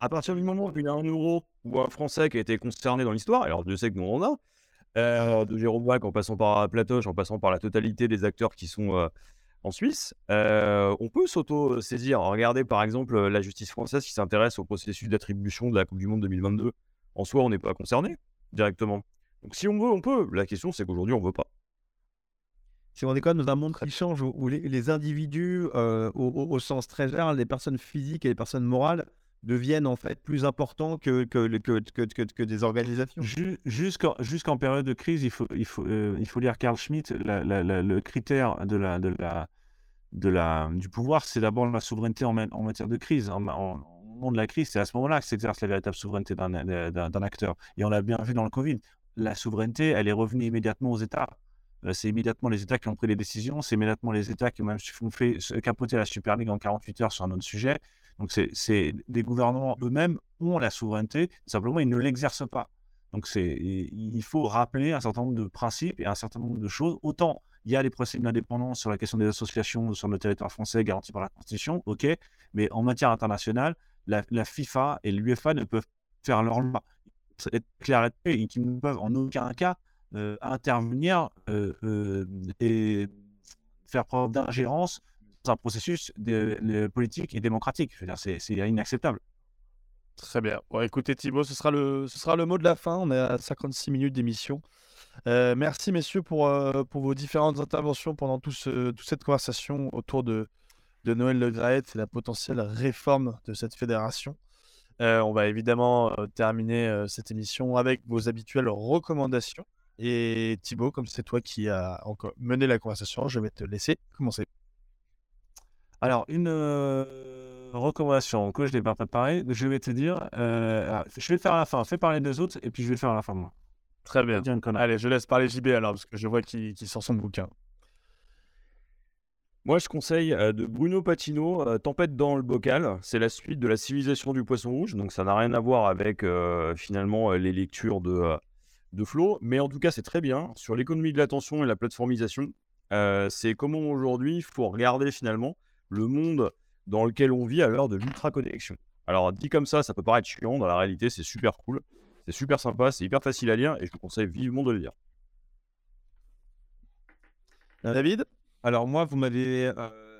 À partir du moment où il y a un euro ou un Français qui a été concerné dans l'histoire, alors Dieu sait que nous on en a, euh, de Jérôme Wack en passant par Platoche, en passant par la totalité des acteurs qui sont euh, en Suisse, euh, on peut s'auto-saisir. Regardez par exemple la justice française qui s'intéresse au processus d'attribution de la Coupe du Monde 2022. En soi, on n'est pas concerné directement. Donc si on veut, on peut. La question, c'est qu'aujourd'hui, on veut pas. C'est on est quand même dans un monde qui change où, les, les individus, euh, au, au- au sens très général, les personnes physiques et les personnes morales deviennent en fait plus importants que, que, que, que, que, des organisations. Ju- Jusqu'en jusqu'en période de crise, il faut, il faut, euh, il faut lire Carl Schmitt. le critère de la, de la, de la, du pouvoir, c'est d'abord la souveraineté en, en matière de crise. En, au moment de la crise, c'est à ce moment-là que s'exerce la véritable souveraineté d'un acteur. Et on l'a bien vu dans le Covid. La souveraineté, elle est revenue immédiatement aux États. Euh, C'est immédiatement les États qui ont pris les décisions. C'est immédiatement les États qui ont même fait capoter la Super League en 48 heures sur un autre sujet. Donc, c'est les gouvernements eux-mêmes ont la souveraineté, simplement ils ne l'exercent pas. Donc, il faut rappeler un certain nombre de principes et un certain nombre de choses. Autant il y a les principes d'indépendance sur la question des associations sur le territoire français garantis par la Constitution, ok, mais en matière internationale, la, FIFA et l'UEFA ne peuvent faire leur loi. C'est clair là-dessus, et qu'ils ne peuvent en aucun cas intervenir euh, euh, et faire preuve d'ingérence dans un processus politique et démocratique. C'est inacceptable. Très bien. Bon, écoutez, Thibaut, ce sera, le, ce sera le mot de la fin. On est à 56 minutes d'émission. Euh, merci, messieurs, pour, euh, vos différentes interventions pendant tout ce- toute cette conversation autour de, Noël Le Graët et la potentielle réforme de cette fédération. Euh, on va évidemment euh, terminer euh, cette émission avec vos habituelles recommandations. Et Thibaut, comme c'est toi qui as encore mené la conversation, je vais te laisser commencer. Alors, une euh, recommandation que je n'ai pas préparée, je vais te dire, euh, ah, je vais le faire à la fin. Fais parler deux autres et puis je vais le faire à la fin, moi. Très bien. Allez, je laisse parler JB alors, parce que je vois qu'il sort son bouquin. Moi, je conseille euh, de Bruno Patino, euh, Tempête dans le bocal. C'est la suite de la civilisation du poisson rouge, donc ça n'a rien à voir avec euh, finalement les lectures de, euh, de Flo, mais en tout cas, c'est très bien sur l'économie de l'attention et la plateformisation. Euh, c'est comment aujourd'hui il faut regarder finalement le monde dans lequel on vit à l'heure de l'ultra-connexion. Alors, dit comme ça, ça peut paraître chiant, dans la réalité, c'est super cool, c'est super sympa, c'est hyper facile à lire et je vous conseille vivement de le lire. David? Alors moi, vous m'avez euh,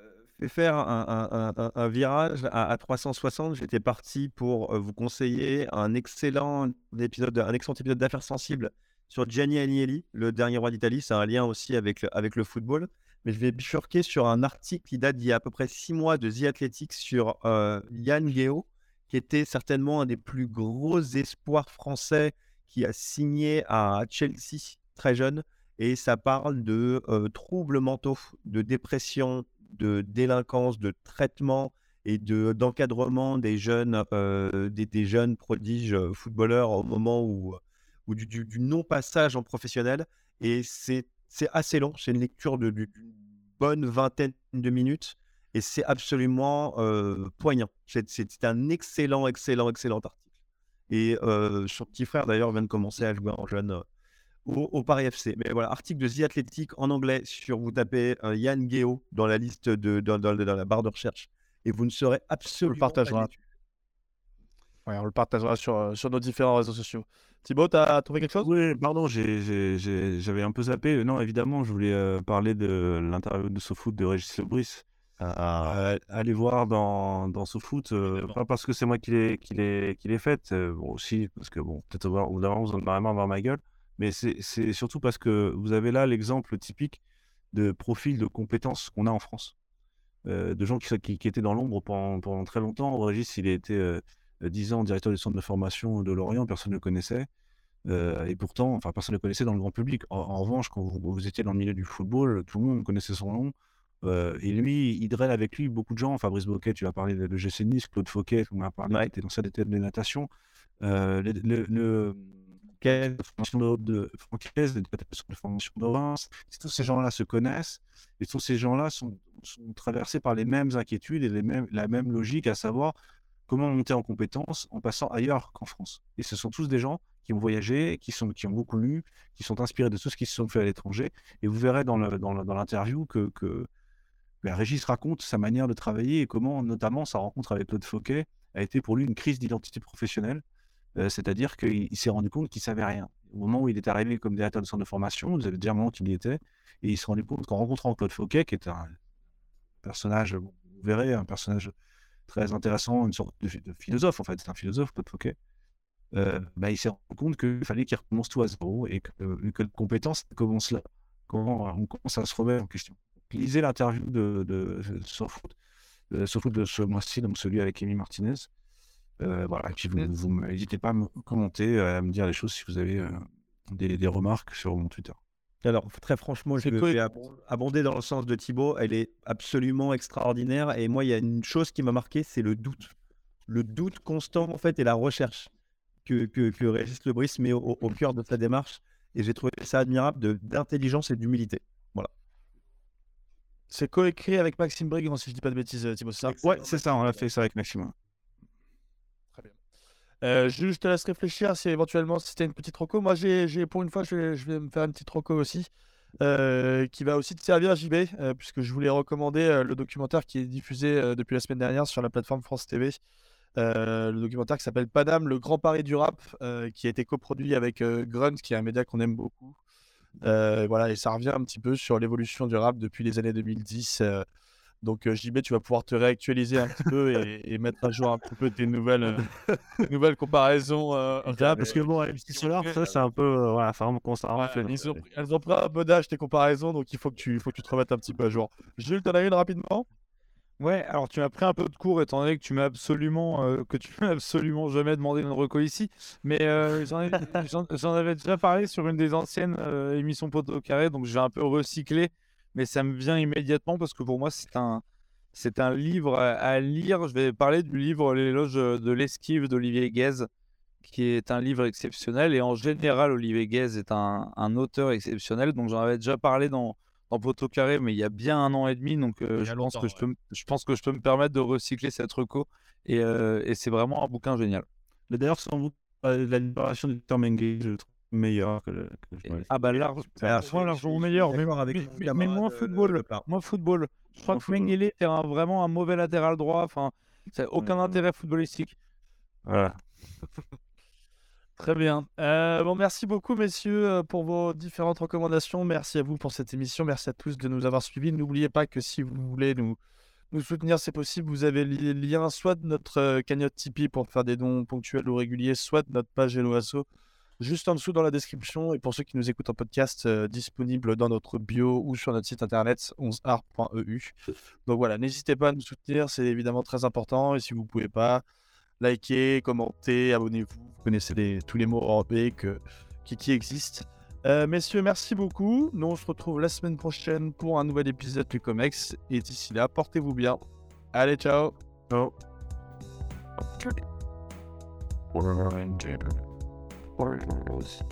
faire un, virage à, à 360. J'étais parti pour euh, vous conseiller un excellent épisode, un excellent épisode d'affaires sensibles sur Gianni Agnelli, le dernier roi d'Italie. C'est un lien aussi avec le, football. Mais je vais bifurquer sur un article qui date d'il y a à peu près six mois de The Athletic sur euh, Yann Guéot, qui était certainement un des plus gros espoirs français qui a signé à Chelsea très jeune et ça parle de euh, troubles mentaux, de dépression, de délinquance, de traitement et de d'encadrement des jeunes, euh, des, jeunes prodiges euh, footballeurs au moment où, ou du, du non-passage en professionnel. Et c'est assez long. C'est une lecture de- du- d'une bonne vingtaine de minutes. Et c'est absolument euh, poignant. C'est un excellent, excellent, excellent article. Et euh, son petit frère, d'ailleurs, vient de commencer à jouer en jeune euh, au, au Paris FC. Mais voilà, article de The Athletic en anglais sur, vous tapez euh, Yann Guéot dans la liste, de, dans, dans- dans la barre de recherche. Et vous ne serez absolument pas partagera. déçus. Ouais, on le partagera sur, euh, sur nos différents réseaux sociaux. Thibaut, t'as trouvé quelque chose? Oui, pardon, j'ai- j'ai- j'ai- j'avais un peu zappé. Non, évidemment, je voulais euh, parler de l'interview de SoFoot de Régis Lebris. Euh, allez voir dans, dans SoFoot, euh, pas parce que c'est moi qui l'ai faite, euh, bon, aussi, parce que bon, peut-être au bout d'un moment, vous en avez marre voir ma gueule, mais c'est surtout parce que vous avez là l'exemple typique de profil de compétences qu'on a en France. Euh, de gens qui, sont- qui, qui étaient dans l'ombre pendant, pendant très longtemps. Régis, il a été euh, 10 ans directeur du centre de formation de Lorient, personne ne le connaissait. Euh, et pourtant, enfin, personne ne le connaissait dans le grand public. En, en revanche, quand vous, vous étiez dans le milieu du football, tout le monde connaissait son nom. Euh, et lui, il draine avec lui beaucoup de gens. Fabrice Boquet, tu as parlé de, de GC Nice, Claude Fauquet, on a parlé, qui était dans sa détente de natation. Euh, le, le, le- quelle formation de, de Francaise, de de formation de. Tous ces gens-là se connaissent et tous ces gens-là sont, traversés par les mêmes inquiétudes et les mêmes, la même logique, à savoir comment monter en compétences en passant ailleurs qu'en France. Et ce sont tous des gens qui ont voyagé, qui, sont, qui ont beaucoup lu, qui sont inspirés de tout ce qui se sont fait à l'étranger. Et vous verrez dans le- dans l'interview que, que ben, Régis raconte sa manière de travailler et comment, notamment, sa rencontre avec Claude Fauquet a été pour lui une crise d'identité professionnelle. Euh, C'est-à-dire qu'il il s'est rendu compte qu'il savait rien. Au moment où il est arrivé comme directeur de centre de formation, vous avez déjà un moment qu'il y était, et il s'est rendu compte qu'en rencontrant Claude Fauquet, qui est un personnage, vous verrez, un personnage très intéressant, une sorte de, phi- de philosophe, en fait, c'est un philosophe, Claude Fauquet, euh, il s'est rendu compte qu'il fallait qu'il recommence tout à zéro et que, que la compétence commence là. Comment on commence à se remettre en question. Lisez l'interview de, de, de Sofoot, de Sofoot de ce mois-ci, donc celui avec Amy Martinez. Euh, voilà, et puis vous, vous me- n'hésitez pas à me commenter, à me dire les choses si vous avez euh, des, des remarques sur mon Twitter. Alors, très franchement, je abon- abonder dans le sens de Thibaut. Elle est absolument extraordinaire. Et moi, il y a une chose qui m'a marqué, c'est le doute. Le doute constant, en fait, et la recherche que, que, que Régis Lebris met au, au cœur de sa démarche. Et j'ai trouvé ça admirable d'intelligence et d'humilité. C'est coécrit avec Maxime Brigand, si je dis pas de bêtises, euh, Thibaut, c'est ça? Ouais, c'est ça, on a fait ça avec Maxime. Euh, je te laisse réfléchir si éventuellement c'était une petite roco. Moi, j'ai, pour une fois, je vais, me faire une petite roco aussi, euh, qui va aussi te servir, JB, euh, puisque je voulais recommander euh, le documentaire qui est diffusé depuis la semaine dernière sur la plateforme France TV. Le documentaire qui s'appelle Paname, le grand pari du rap, qui a été coproduit avec Grunt, qui est un média qu'on aime beaucoup. Voilà, et ça revient un petit peu sur l'évolution du rap depuis les années 2010. Donc, euh, JB, tu vas pouvoir te réactualiser un petit peu et, et mettre à jour un petit peu tes nouvelles, euh, tes nouvelles comparaisons. euh, parce que bon, les petits Solar, ça, c'est un peu. euh, voilà, ça commence à Ouais, rafler. ils ont, elles ont pris un bon âge tes comparaisons, donc il faut que tu, faut que tu te remettes un petit peu à jour. Jules, t'en as une rapidement? Ouais, alors tu m'as pris un peu de cours étant donné que tu m'as absolument euh, que tu m'as absolument jamais demandé une reco ici, mais euh, j'en ai- j'en j'en avais déjà parlé sur une des anciennes euh, émissions Poteau Carré, donc je vais un peu recycler, mais ça me vient immédiatement parce que pour moi c'est un c'est un livre à, à lire. Je vais parler du livre L'éloge de l'esquive d'Olivier Guèze, qui est un livre exceptionnel et en général Olivier Guèze est un, un auteur exceptionnel, donc j'en avais déjà parlé dans dans Poteau Carré, mais il y a bien un an et demi, donc euh, je, a pense que je, peux, me- je pense que je peux me permettre de recycler cette reco. Et, euh, et c'est vraiment un bouquin génial. Mais D'ailleurs, sans euh, la libération du terme engage, je trouve meilleur que le. que le- Ah bah large, moi, je- largement je meilleur. Mais, avec mais- mais- mais moins euh, football. Lepard. Moi, football. Je crois Moins que. Mengele est un- vraiment un mauvais latéral droit. Enfin, ça n'a aucun Ouais. intérêt footballistique. Voilà. Très bien. Euh, bon, merci beaucoup, messieurs, euh, pour vos différentes recommandations. Merci à vous pour cette émission. Merci à tous de nous avoir suivis. N'oubliez pas que si vous voulez nous, nous soutenir, c'est possible. Vous avez le lien soit de notre cagnotte Tipeee pour faire des dons ponctuels ou réguliers, soit de notre page Hello Asso, juste en dessous dans la description. Et pour ceux qui nous écoutent en podcast, euh, disponible dans notre bio ou sur notre site internet 11art.eu. Donc voilà, n'hésitez pas à nous soutenir, c'est évidemment très important. Et si vous ne pouvez pas, likez, commentez, abonnez-vous. Vous connaissez tous les mots européens que, qui, qui existent. Euh, messieurs, merci beaucoup. Nous, on se retrouve la semaine prochaine pour un nouvel épisode du Comex. Et d'ici là, portez-vous bien. Allez, ciao Ciao. Or it was.